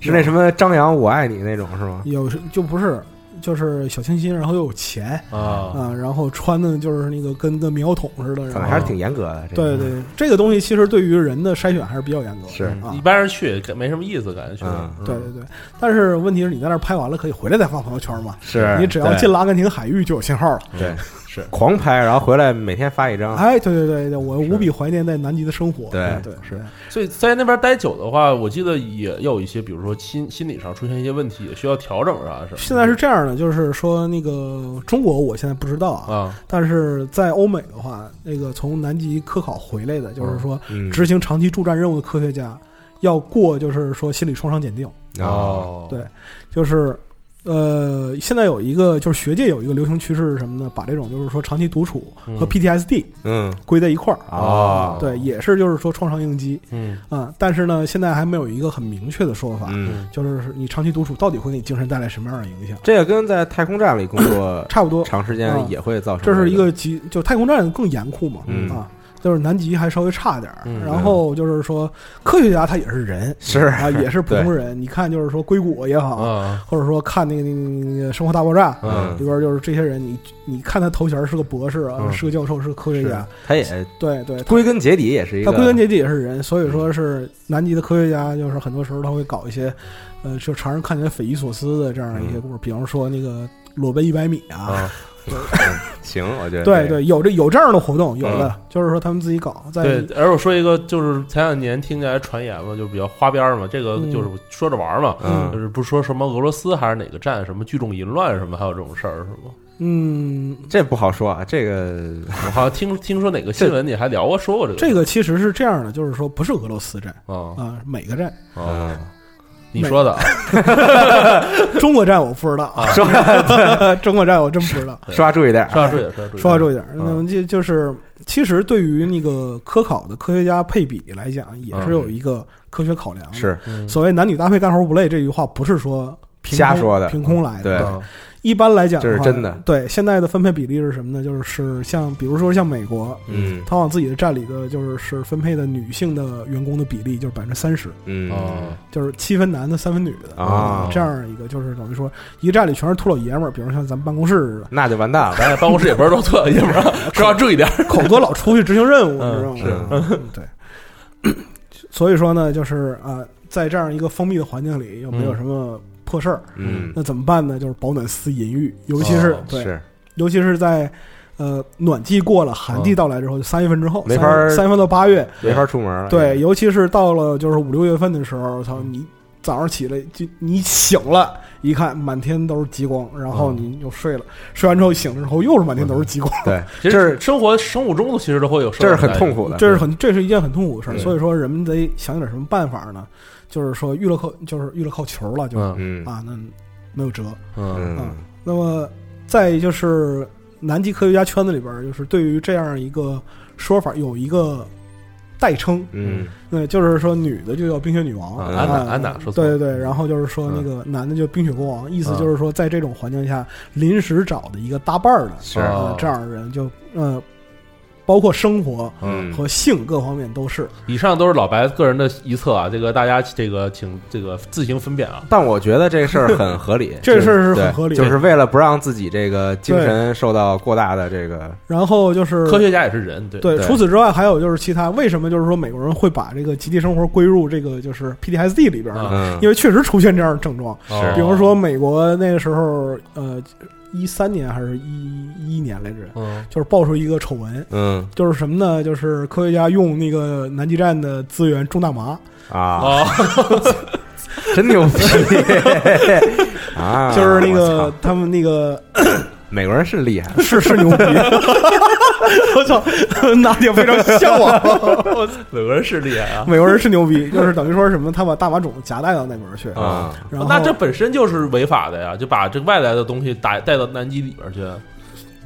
是那什么张扬我爱你那种是吗？有就不是就是小清新，然后又有钱啊，啊，然后穿的就是那个跟个棉花筒似的，还是挺严格的。这个对对，这个东西其实对于人的筛选还是比较严格的，是啊一，般人去也没什么意思，感觉去嗯。对对对。但是问题是你在那儿拍完了，可以回来再发朋友圈嘛？是你只要进了阿根廷海域就有信号了。对 是狂拍，然后回来每天发一张。哎，对对对对，我无比怀念在南极的生活。对对是所以在那边待久的话，我记得也有一些，比如说心心理上出现一些问题，也需要调整啥什么。现在是这样的，就是说那个中国我现在不知道啊，啊，但是在欧美的话，那个从南极科考回来的，就是说嗯，执行长期驻战任务的科学家，要过就是说心理创伤检定，哦，对就是。呃，现在有一个就是学界有一个流行趋势是什么呢？把这种就是说长期独处和嗯。PTSD 嗯。归在一块儿，哦，对，也是就是说创伤应激。嗯。啊、但是呢，现在还没有一个很明确的说法，嗯，就是你长期独处到底会给你精神带来什么样的影响？这个跟在太空站里工作 差不多，长时间啊。也会造成这是一个个极，就太空站更严酷嘛，嗯。啊，就是南极还稍微差点儿。嗯然后就是说，科学家他也是人，是。啊，也是 普通人。你看，就是说硅谷也好，啊或者说看那个那个那个《生活大爆炸》嗯。里边，就是这些人，你你看他头衔是个博士啊，嗯。是个教授，是个科学家，他也对对，归根结底也是一个他归根结底也是人，所以说是南极的科学家，就是很多时候他会搞一些，呃，就常人看起来匪夷所思的这样的一些故事，比方说那个裸奔一百米啊，啊，行，我觉得对对，有这有这样的活动，有的、嗯就是说他们自己搞，在对。而我说一个，就是前两年听起来传言嘛，就比较花边嘛，这个嗯就是说着玩嘛，嗯就是不说什么俄罗斯还是哪个站什么聚众淫乱什么，还有这种事儿是吗？嗯，这不好说啊，这个我好像听听说哪个新闻你还聊过说过这个这个其实是这样的，就是说不是俄罗斯站啊啊，每个站，啊，你说的啊。中国站我不知道啊，中国站我真不知道。说话注意点。啊，说话注意点，说话注意点，嗯。那么就就是，其实对于那个科考的科学家配比来讲，也是有一个科学考量的。是。嗯。所谓“男女搭配干活不累”这句话，不是说凭空瞎说的。凭空来的。一般来讲的话，这是真的。对，现在的分配比例是什么呢？就是是像比如说像美国，嗯。他往自己的站里的就是是分配的女性的员工的比例就是百分之三十，嗯。啊就是七分男的三分女的。啊。这样一个就是等于说一个站里全是秃老爷们儿，比如像咱们办公室似的，那就完蛋了。咱办公室也不是都秃老爷们儿，说话注意点。口哥老出去执行任务，嗯你知道吗？是。嗯对。所以说呢，就是啊、在这样一个封闭的环境里，又没有什么破事儿，嗯，那怎么办呢？就是保暖思淫欲，尤其是、哦对，是尤其是在呃暖季过了，寒季到来之后，就三月份之后，没法儿三三月份到八月，没法出门了。对，尤其是到了就是五六月份的时候，操你早上起来就你醒了，一看满天都是极光，然后你又睡了，睡完之后醒了之后又是满天都是极光，对，其这是实生活生物钟其实都会有，这是很痛苦的。这是很这是一件很痛苦的事儿，所以说人们得想点什么办法呢？就是说娱乐靠就是娱乐靠球了，就、嗯。嗯。啊，那没有辙。嗯。嗯。那么再就是南极科学家圈子里边，就是对于这样一个说法有一个代称，嗯。那就是说女的就叫冰雪女王，安娜安娜说对对对，然后就是说那个男的就冰雪国王，意思就是说在这种环境下临时找的一个搭伴儿的这样的人，就呃，包括生活嗯。和性各方面都是。以上都是老白个人的一测啊，这个大家这个请这个自行分辨啊。但我觉得这事儿很合理，这事儿是很合理。就是为了不让自己这个精神受到过大的这个然后就是科学家也是人，对。对，对。除此之外还有就是其他，为什么就是说美国人会把这个集体生活归入这个就是 PTSD 里边呢？嗯。因为确实出现这样的症状，哦。比如说美国那个时候，呃，一三年还是一一年来着，嗯。就是爆出一个丑闻，嗯。就是什么呢？就是科学家用那个南极站的资源种大麻，啊，啊，真牛逼。啊！就是那个他们那个美国人是厉害，是是牛逼，我操，那就非常向往。我 操美国人是厉害啊。美国人是牛逼，就是等于说什么，他把大麻种子夹带到那边去，啊，然后那这本身就是违法的呀，就把这外来的东西打带到南极里边去。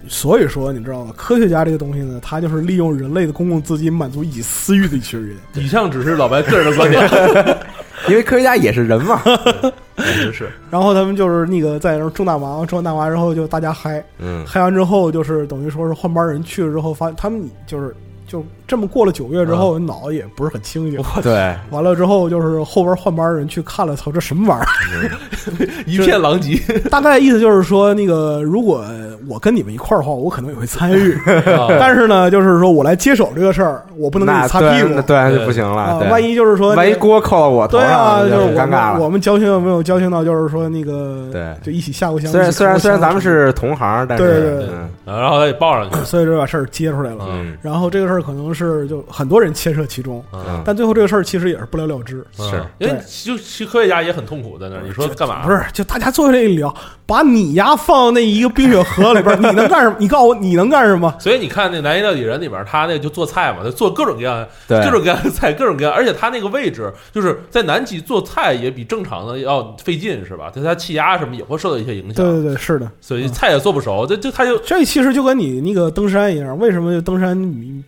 所以说，你知道吗？科学家这个东西呢，他就是利用人类的公共资金满足一己私欲的一群人。以上只是老白个人的观点，因为科学家也是人嘛，确实是。然后他们就是那个在那儿种大麻，种完大麻之后就大家嗨，嗯嗨完之后就是等于说是换班人去了之后，发现他们就是就这么过了九月之后，脑子也不是很清醒。对，完了之后，就是后边换班人去看了，操，这什么玩意儿一片狼藉。大概意思就是说，那个如果我跟你们一块儿的话，我可能也会参与，啊 但是呢，就是说我来接手这个事儿，我不能给你擦屁股对那。对对就不行了。万一就是说万一锅扣到我头对啊，上，就是我尴尬了。们我们交情有没有交情到，就是说那个对就一起下过乡。虽然虽然虽然咱们是同行，但是对对对嗯然后他给报上去。所以就把事儿接出来了。嗯然后这个事儿可能是就很多人牵涉其中，嗯但最后这个事儿其实也是不了了之。是因为对就其实科学家也很痛苦在那儿。你说干嘛？不是，就大家坐下来一聊，把你丫放到那一个冰雪河里边，你能干什么？你告诉我，你能干什么？所以你看那《南极料理人》里边，他那个就做菜嘛，他做各种各样、对各种各样的菜，各种各样，而且他那个位置就是在南极做菜也比正常的要费劲，是吧？对他气压什么也会受到一些影响，对对对，是的。所以菜也做不熟。这这他就这其实就跟你那个登山一样，为什么登山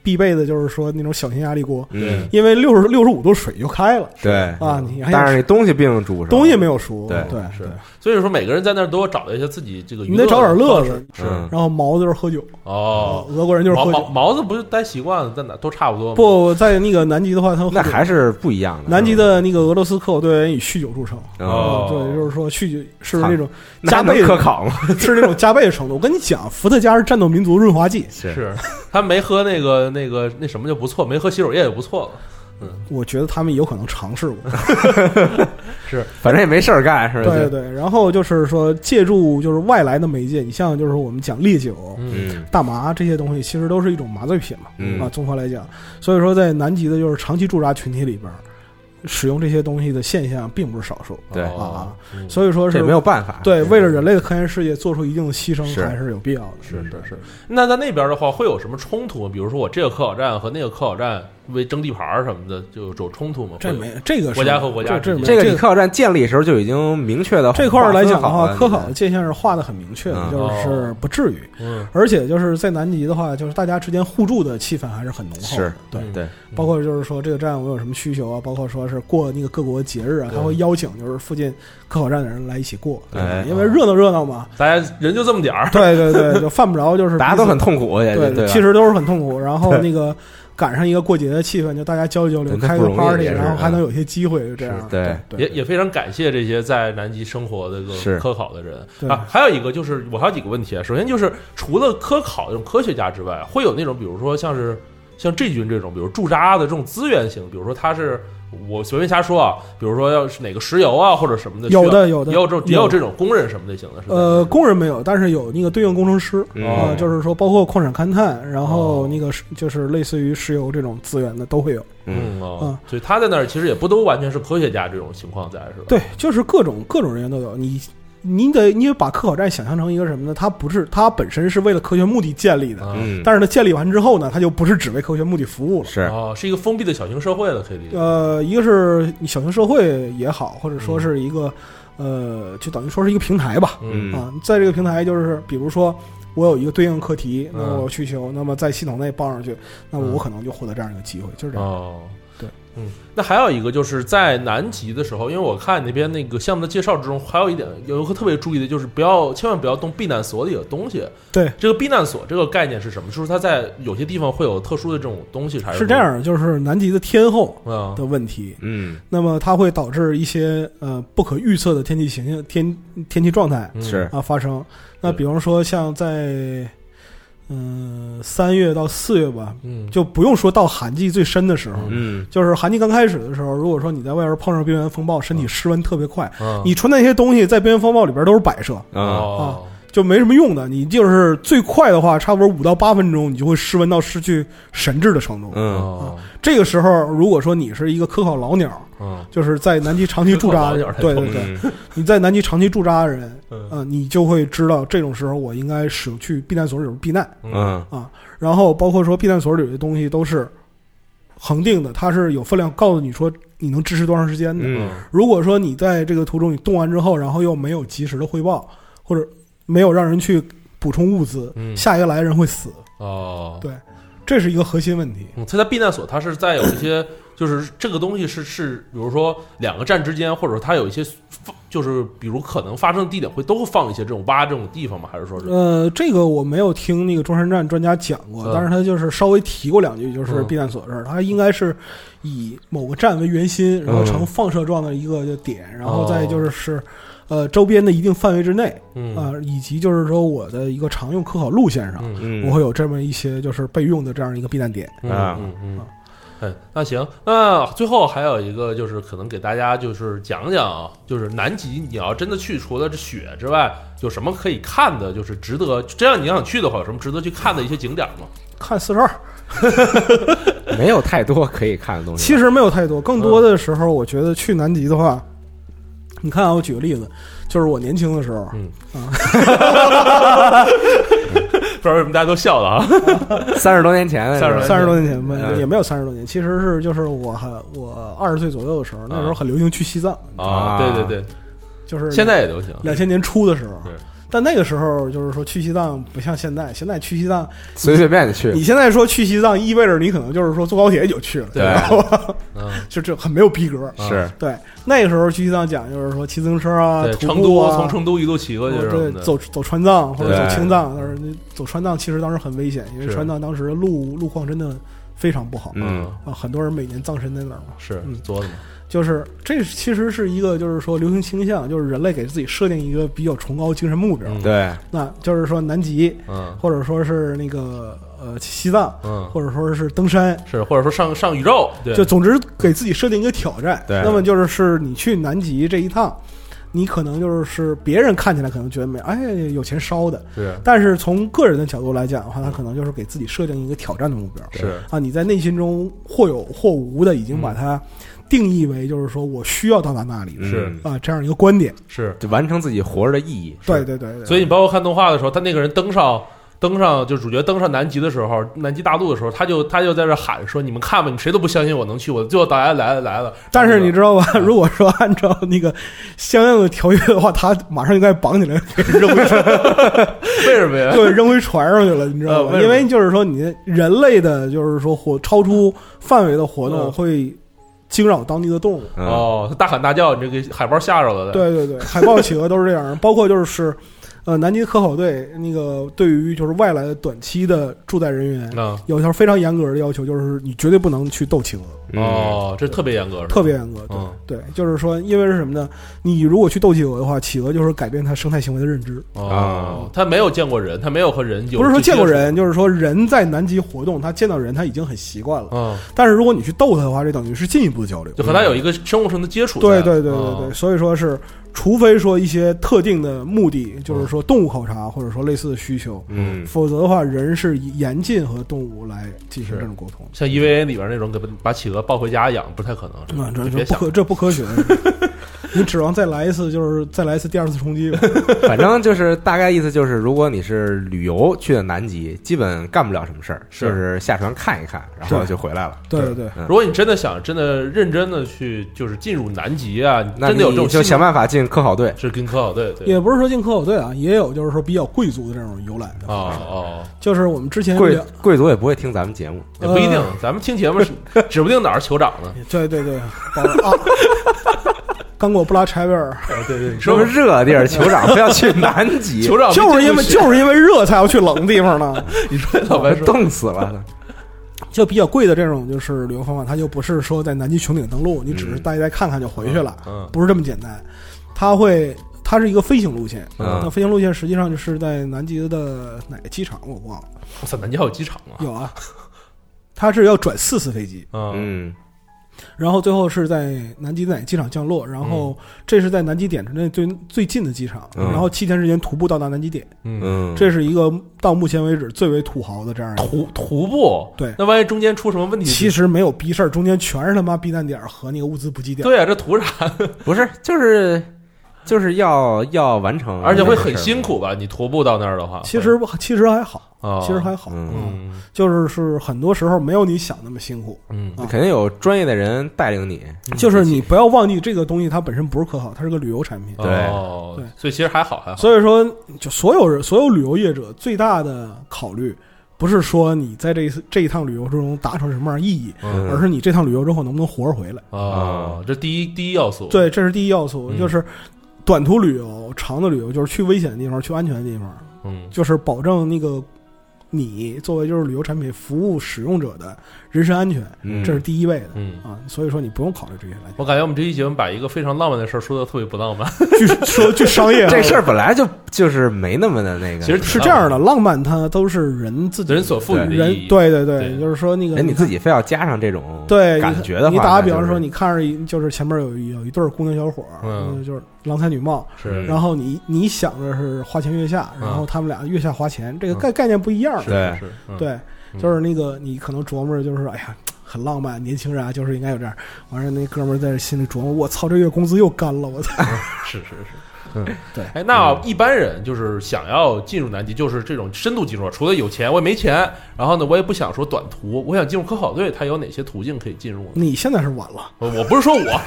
必备的就是说那种小型压力锅？嗯，因为六十六十五度水就开了对。啊，你还但是你东西并煮熟，东西没有熟，对对是所以说每个人在那儿都要找到一些自己这个娱乐你得找点乐子。是嗯然后毛子就是喝酒，哦，俄国人就是毛毛喝酒。毛子不是待习惯了，在哪都差不多？不在那个南极的话，他们那还是不一样的。南极的那个俄罗斯科考队员以酗酒著称。哦，对，就是说酗酒是那种 加倍科考吗？是那种加倍的程度。我跟你讲，伏特加是战斗民族润滑剂，是是他没喝那个那个那什么就不错，没喝洗手液就不错了。我觉得他们有可能尝试过。是反正也没事儿干，是吧？对对，然后就是说借助就是外来的媒介，你像就是我们讲烈酒、嗯嗯大麻这些东西，其实都是一种麻醉品嘛。嗯啊，综合来讲，所以说在南极的就是长期驻扎群体里边，使用这些东西的现象并不是少数。对啊嗯所以说是这没有办法。对为了人类的科研事业做出一定的牺牲，还是有必要的。是是是。那在那边的话，会有什么冲突？比如说我这个科考站和那个科考站为争地盘儿什么的，就有冲突吗？这没这个是国家和国家这这之间这个科考站建立的时候就已经明确的这块儿来讲的话，科考的的界限是画的很明确的，嗯就是不至于。嗯而且就是在南极的话，就是大家之间互助的气氛还是很浓厚的是。对，嗯对，包括就是说这个站我有什么需求啊，包括说是过那个各国节日啊，对他会邀请就是附近科考站的人来一起过，对吧哎因为热闹热闹嘛。大家人就这么点儿，对对对，就犯不着就是大家都很痛苦，也对对吧，其实都是很痛苦。然后那个赶上一个过节的气氛，就大家交流交流，开个 party，也然后还嗯能有些机会，就这样。对对，也也非常感谢这些在南极生活的这科考的人啊。还有一个就是我还有几个问题啊，首先就是除了科考这种科学家之外，会有那种比如说像是像这军这种，比如驻扎的这种资源型，比如说他是。我随便瞎说啊，比如说要是哪个石油啊或者什么的，有的有的也有这种也有有这种工人什么类型的，是？呃，工人没有，但是有那个对应工程师，嗯啊，就是说包括矿产勘探，然后哦那个是就是类似于石油这种资源的都会有。嗯啊哦嗯，所以他在那儿其实也不都完全是科学家这种情况在，是吧？对，就是各种各种人员都有。你你得你得把科考站想象成一个什么呢？它不是它本身是为了科学目的建立的，但是它建立完之后呢，它就不是只为科学目的服务了。是哦，是一个封闭的小型社会了，可以理解。呃，一个是你小型社会也好，或者说是一个、呃，就等于说是一个平台吧。嗯啊，在这个平台就是比如说。我有一个对应课题，那我有需求，那么在系统内报上去，那么嗯我可能就获得这样一个机会，就是这样。嗯，那还有一个就是在南极的时候，因为我看那边那个项目的介绍之中，还有一点有一个特别注意的，就是不要千万不要动避难所里的东西。对，这个避难所这个概念是什么？就是它在有些地方会有特殊的这种东西，还是是这样，就是南极的天候啊？的问题，嗯那么它会导致一些呃不可预测的天气形象、天天气状态嗯是啊发生。那比方说像在嗯三月到四月吧，嗯，就不用说到寒季最深的时候，嗯。就是寒季刚开始的时候，如果说你在外边碰上冰原风暴，身体失温特别快，啊你穿那些东西在冰原风暴里边都是摆设，啊哦就没什么用的。你就是最快的话，差不多五到八分钟，你就会失温到失去神智的程度。嗯哦这个时候，如果说你是一个科考老鸟，嗯就是在南极长期驻扎的人，对对对，嗯你在南极长期驻扎的人，嗯呃，你就会知道这种时候我应该使用去避难所里边避难嗯啊。然后包括说避难所里的东西都是恒定的，它是有分量，告诉你说你能支持多长时间的。嗯如果说你在这个途中你动完之后，然后又没有及时的汇报，或者没有让人去补充物资，嗯下一个来人会死。哦，对，这是一个核心问题。嗯，它在避难所，它是在有一些，就是这个东西是是，比如说两个站之间，或者说它有一些放，就是比如可能发生的地点会都会放一些这种挖这种地方吗？还是说是呃，这个我没有听那个中山站专家讲过，嗯但是他就是稍微提过两句，就是嗯避难所的事儿。他应该是以某个站为圆心，然后嗯呈放射状的一个点，然后再就是是呃周边的一定范围之内嗯啊、以及就是说我的一个常用科考路线上，嗯嗯，我会有这么一些就是备用的这样一个避难点。嗯啊嗯嗯啊。哎，那行，那最后还有一个就是可能给大家就是讲讲啊，就是南极你要真的去，除了这雪之外，有什么可以看的，就是值得这样你要想去的话，有什么值得去看的一些景点吗？看四十二，没有太多可以看的东西。其实没有太多，更多的时候，我觉得去南极的话，你看啊，我举个例子，就是我年轻的时候，嗯啊，不知道为什么大家都笑了啊？三十多年前的30时候三十多年前没嗯也没有三十多年，其实是就是我还我二十岁左右的时候，那时候很流行去西藏，啊，对对对，就是现在也流行。两千年初的时候对。但那个时候就是说去西藏不像现在，现在去西藏，随随便的去。你，现在说去西藏，意味着你可能就是说坐高铁也就去了，对 就这很没有逼格。是。对，那个时候去西藏讲就是说骑自行车啊，对，徒成都啊，从成都一路骑过去什对走走川藏或者对。走青藏，但是走川藏其实当时很危险，因为是。川藏当时路路况真的非常不好嗯。啊，很多人每年葬身在那儿嘛。是嗯。作的嘛，就是这其实是一个就是说流行倾向，就是人类给自己设定一个比较崇高精神目标。嗯。对，那就是说南极，嗯。或者说是那个呃西藏，嗯，或者说是登山，是或者说上上宇宙，对，就总之给自己设定一个挑战。对。那么就是是你去南极这一趟，你可能就是是别人看起来可能觉得没哎有钱烧的，是。但是从个人的角度来讲的话，他可能就是给自己设定一个挑战的目标。是。啊，你在内心中或有或无的已经把它定义为就是说我需要到达那里是嗯啊这样一个观点。是，就完成自己活着的意义。对对对对，所以你包括看动画的时候，他那个人登上。登上就主角登上南极的时候，南极大陆的时候，他就他就在这喊说：“你们看吧，你们谁都不相信我能去，我最后大家来了来了。”但是你知道吧？如果说按照那个相应的条约的话，他马上就该绑起来给扔回船，为什么呀？对，扔回船上去了，你知道吗？呃为因为就是说，你人类的就是说活超出范围的活动嗯会惊扰当地的动物。嗯，哦，他大喊大叫，你这个海豹吓着了。，对对对，海豹、企鹅都是这样，包括就是，呃，南极科考队那个对于就是外来的短期的驻在人员，啊，有一条非常严格的要求，就是你绝对不能去斗企鹅，嗯，哦，这特别严格，是吧特别严格。对、嗯对，就是说，因为是什么呢？你如果去斗企鹅的话，企鹅就是改变它生态行为的认知，哦，它没有见过人，它没有和人有不是说见过人，就是说人在南极活动，它见到人它已经很习惯了。嗯，但是如果你去逗它的话，这等于是进一步的交流。就和它有一个生物上的接触在。对对对对哦对，所以说是，除非说一些特定的目的，就是说动物考察或者说类似的需求，嗯，否则的话，人是以严禁和动物来进行这种沟通。像 EVA 里边那种给把企鹅抱回家养，不太可能。啊，这不科，这不科学。你指望再来一次，就是再来一次第二次冲击吧。反正就是大概意思就是，如果你是旅游去的南极，基本干不了什么事儿，就是下船看一看，然后就回来了。对对对，嗯如果你真的想真的认真的去，就是进入南极啊，那真的有这种你就想办法进科考队。是跟科考队对也不是说进科考队啊，也有就是说比较贵族的这种游览的。哦哦，就是我们之前贵贵族也不会听咱们节目，也不一定呃，咱们听节目是指不定哪儿酋长呢。对对对，保 啊，刚果布拉柴维尔，对对，你说说热地儿酋长非要去南极，酋长就是因为就是因为热才要去冷地方呢。你说老白说。冻死了。就比较贵的这种就是旅游方法，它就不是说在南极穹顶登陆，你只是嗯待一待看看就回去了，嗯不是这么简单。它会，它是一个飞行路线，嗯。那飞行路线实际上就是在南极的哪个机场我忘了，我操，南极还有机场啊？有啊，它是要转四次飞机，嗯。嗯然后最后是在南极的哪机场降落，然后这是在南极点之内最最近的机场，嗯然后七天时间徒步到达南极点，嗯，嗯，这是一个到目前为止最为土豪的这样一个。徒徒步，对那万一中间出什么问题？其实没有逼事儿，中间全是他妈避难点儿和那个物资补给点儿。对啊，这图啥？不是就是就是要要完成，而且会很辛。苦吧？你徒步到那儿的话，其实其实还好，哦。其实还好，嗯。嗯。就是是很多时候没有你想那么辛苦。嗯。啊。肯定有专业的人带领你，就是你不要忘记这个东西它本身不是可好，它是个旅游产品。对哦对。所以其实还好还好。所以说，就所有人所有旅游业者最大的考虑不是说你在这一次这一趟旅游之中达成什么样的意义，嗯。而是你这趟旅游之后能不能活着回来。啊，这第一第一要素，对，这是第一要素，嗯。就是短途旅游、长的旅游，就是去危险的地方、去安全的地方，嗯。就是保证那个你作为就是旅游产品服务使用者的人身安全，嗯这是第一位的。嗯。啊，所以说你不用考虑这些来我感觉我们这期节目把一个非常浪漫的事儿说的特别不浪漫，据 说据商业 啊这事儿本来就就是没那么的那个，其实是这样的，浪漫它都是人自己人所赋予的人意义。对对对，对就是说那个人你自己非要加上这种对感觉的话，你打个比方说，你看着一就是前面有有一对儿姑娘小伙儿，嗯就是郎才女貌，是，然后你你想着是花前月下，然后他们俩月下花钱，这个嗯概概念不一样。对对，嗯就是那个你可能琢磨着就是哎呀。很浪漫，年轻人啊，就是应该有这样。完事儿那哥们儿在心里琢磨：我操，这月工资又干了，我操！是是是，嗯，对哎，那一般人就是想要进入南极，就是这种深度进入，除了有钱，我也没钱，然后呢，我也不想说短途，我想进入科考队，它有哪些途径可以进入呢？你现在是晚了，我我不是说我，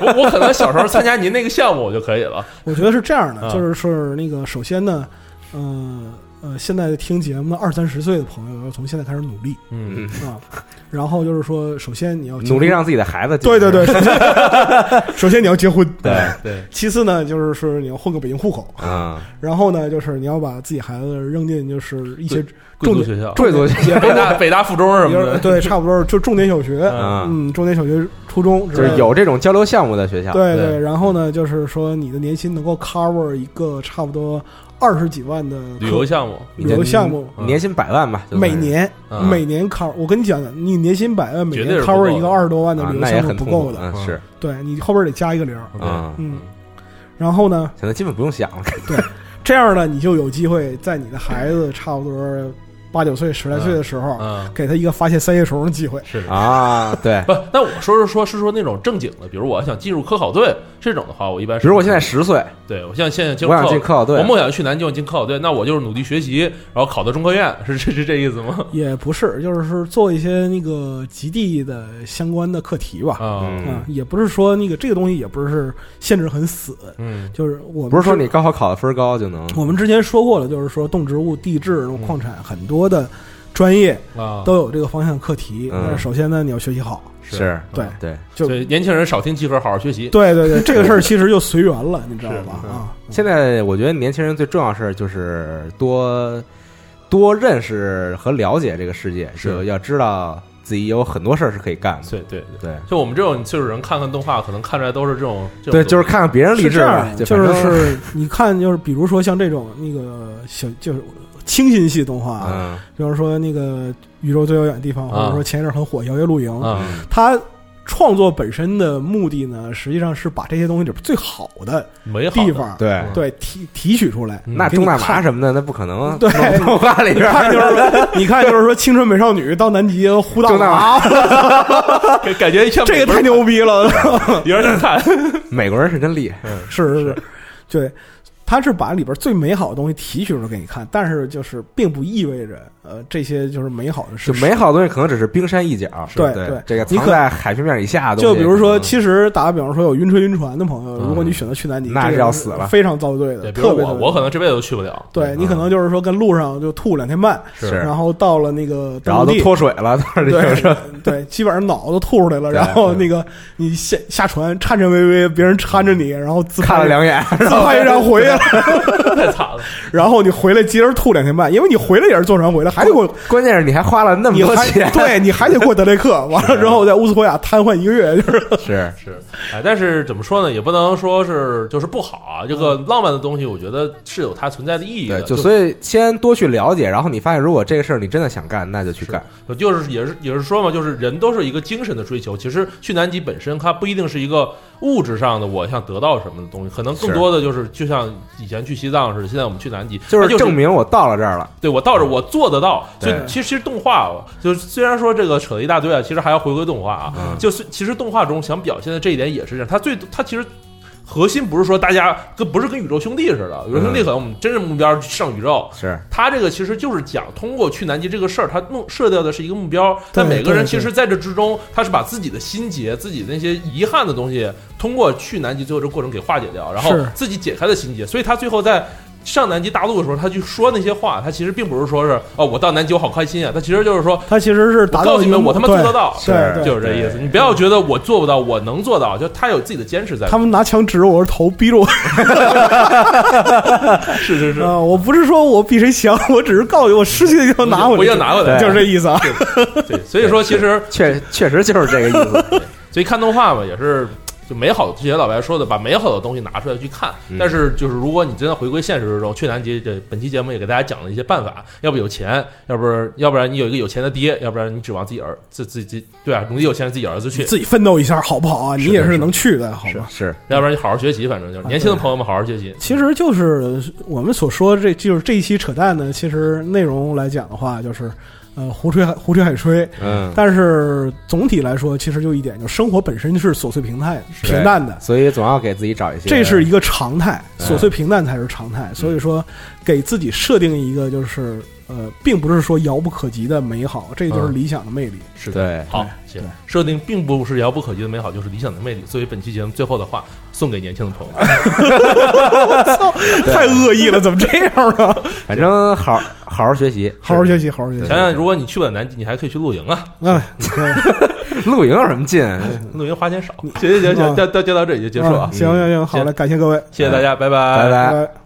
我我可能小时候参加您那个项目我就可以了。我觉得是这样的，啊就是是那个，首先呢，呃呃，现在听节目的二三十岁的朋友要从现在开始努力。嗯。啊。然后就是说，首先你要努力让自己的孩子对对对，首先 首先你要结婚，对对，其次呢，就是说你要混个北京户口，啊，然后呢，就是你要把自己孩子扔进就是一些重点贵族学校，贵族学校。北大北大附中什么的，对，差不多就重点小学，嗯，嗯，重点小学、初中就是有这种交流项目的学校，对对。然后呢，就是说你的年薪能够 cover 一个差不多二十几万的旅游项目，旅游项目，嗯。年薪百万吧，每年嗯。每年 cover，我跟你讲，你年薪百万，每 cover 一个二十多万的啊旅，游项目不够的，嗯，是，对你后边得加一个零，嗯。嗯，然后呢，现在基本不用想了，对这样呢，你就有机会在你的孩子差不多八九岁、十来岁的时候，嗯，给他一个发现三叶虫的机会。是的。啊，对，不，那我说是说，是说那种正经的，比如我想进入科考队这种的话，我一般是比如我现在十岁，对我现在现在进我想入科进科考队我，梦想去南京，进科考队，那我就是努力学习，然后考到中科院，是是是这意思吗？也不是，就是说做一些那个极地的相关的课题吧。啊，嗯啊，也不是说那个这个东西也不是限制很死，嗯就是我们不是说你高考考的分高就能，我们之前说过了，就是说动植物、地质、矿产很多的专业啊，都有这个方向课题。嗯但是首先呢，你要学习好。是，对对，就所以年轻人少听集合，好好学习。对对对，这个事儿其实就随缘了，你知道吧？是啊，现在我觉得年轻人最重要的事儿就是多多认识和了解这个世界，是就要知道自己有很多事儿是可以干的。对对对，对就我们这种岁数人看看动画，可能看出来都是这种，这种对，就是看看别人励是志吧，这样的，就反正是你看，就是比如说像这种那个小就是清新系动画，啊，嗯。比方说那个宇宙最遥远的地方，或者说前一阵很火《摇曳露营》，啊，它创作本身的目的呢，实际上是把这些东西里边最好的美好的。地方，对。对提提取出来。嗯。那中大麻什么的，那不可能对。弄动画里边。就是，你看就是说，青春美少女到南极呼大中大麻，感感觉像这个太牛逼了，有点想看。美国人是真厉害，是是是，对，他是把里边最美好的东西提取出来给你看，但是就是并不意味着呃这些就是美好的事就。美好的东西可能只是冰山一角。对对对。这个你可藏在海平面以下的，就比如说，其实打个比方说，有晕车晕船的朋友，嗯。如果你选择去南极，那是要死了。非常遭罪的，对，我，特别特别我可能这辈子都去不了。对你可能就是说跟路上就吐两天半，是。然后到了那个然后都脱水了，对种对，基本上脑子都吐出来了，然后那个你下下船颤颤巍巍，别人搀着你，然后自看了两眼，自拍一张回来了，太惨了。然后你回来接着吐两天半，因为你回来也是坐船回来，还得给我关键是你还花了那么多钱，对你还得过德雷克，完了之后在乌斯托亚瘫痪一个月，就是 是是，哎，但是怎么说呢，也不能说是就是不好啊。这个浪漫的东西，我觉得是有它存在的意义的。对，就就所以先多去了解，然后你发现如果这个事儿你真的想干，那就去干。就是也是也是说嘛，就是人都是一个精神的追求。其实去南极本身，它不一定是一个物质上的我想得到什么的东西，可能更多的就是就像以前去西藏似的，现在我们去南极，它就是就是证明我到了这儿了，对我到这儿我做得到。所以其实其实动画啊，就是虽然说这个扯了一大堆啊，其实还要回归动画啊。嗯就是其实动画中想表现的这一点也是这样，它最它其实。核心不是说大家跟不是跟宇宙兄弟似的，宇宙兄弟可能我们真正目标上宇宙，是。他这个其实就是讲通过去南极这个事儿，他弄设掉的是一个目标，但每个人其实在这之中，他是把自己的心结、自己那些遗憾的东西，通过去南极最后这过程给化解掉，然后自己解开的心结，所以他最后在上南极大陆的时候，他去说那些话，他其实并不是说是哦，我到南极我好开心啊，他其实就是说。他其实是告诉你们，我他妈做得到，就是这意思。你不要觉得我做不到，我能做到，就他有自己的坚持在。他们拿枪指着我的头，逼着我 是是是，啊！我不是说我比谁强，我只是告诉你，我失去的地方拿回来，我要拿回来，就是这意思啊。对，所以说其实确确实就是这个意思。所以看动画嘛，也是就美好的，之前老白说的，把美好的东西拿出来去看。嗯但是就是如果你真的回归现实之中，去南极这本期节目也给大家讲了一些办法，要不有钱，要不然要不然你有一个有钱的爹，要不然你指望自己儿自自己对啊，努力有钱自己儿子去，自己奋斗一下好不好啊？你也是能去的，好吗？是，要不然你好好学习，反正就是年轻的朋友们好好学习。其实就是我们所说的这就是这一期扯淡呢，其实内容来讲的话，就是呃胡吹海胡吹海吹。嗯，但是总体来说，其实就一点，就生活本身是琐碎平淡平淡的，所以总要给自己找一些。这是一个常态，嗯琐碎平淡才是常态。所以说，给自己设定一个就是呃，并不是说遥不可及的美好，这就是嗯理想的魅力。是的，对，好，对行，设定并不是遥不可及的美好，就是理想的魅力。作为本期节目最后的话，送给年轻的朋友 们。太恶意了，怎么这样呢？反正好好好学习，好好学习，好好学习想。想，如果你去不了南极，你还可以去露营啊，哎，露营有什么劲？露营花钱少。行行行就就就到这里就结束啊啊！行行行，好嘞，感谢各位，谢谢大家，拜拜拜拜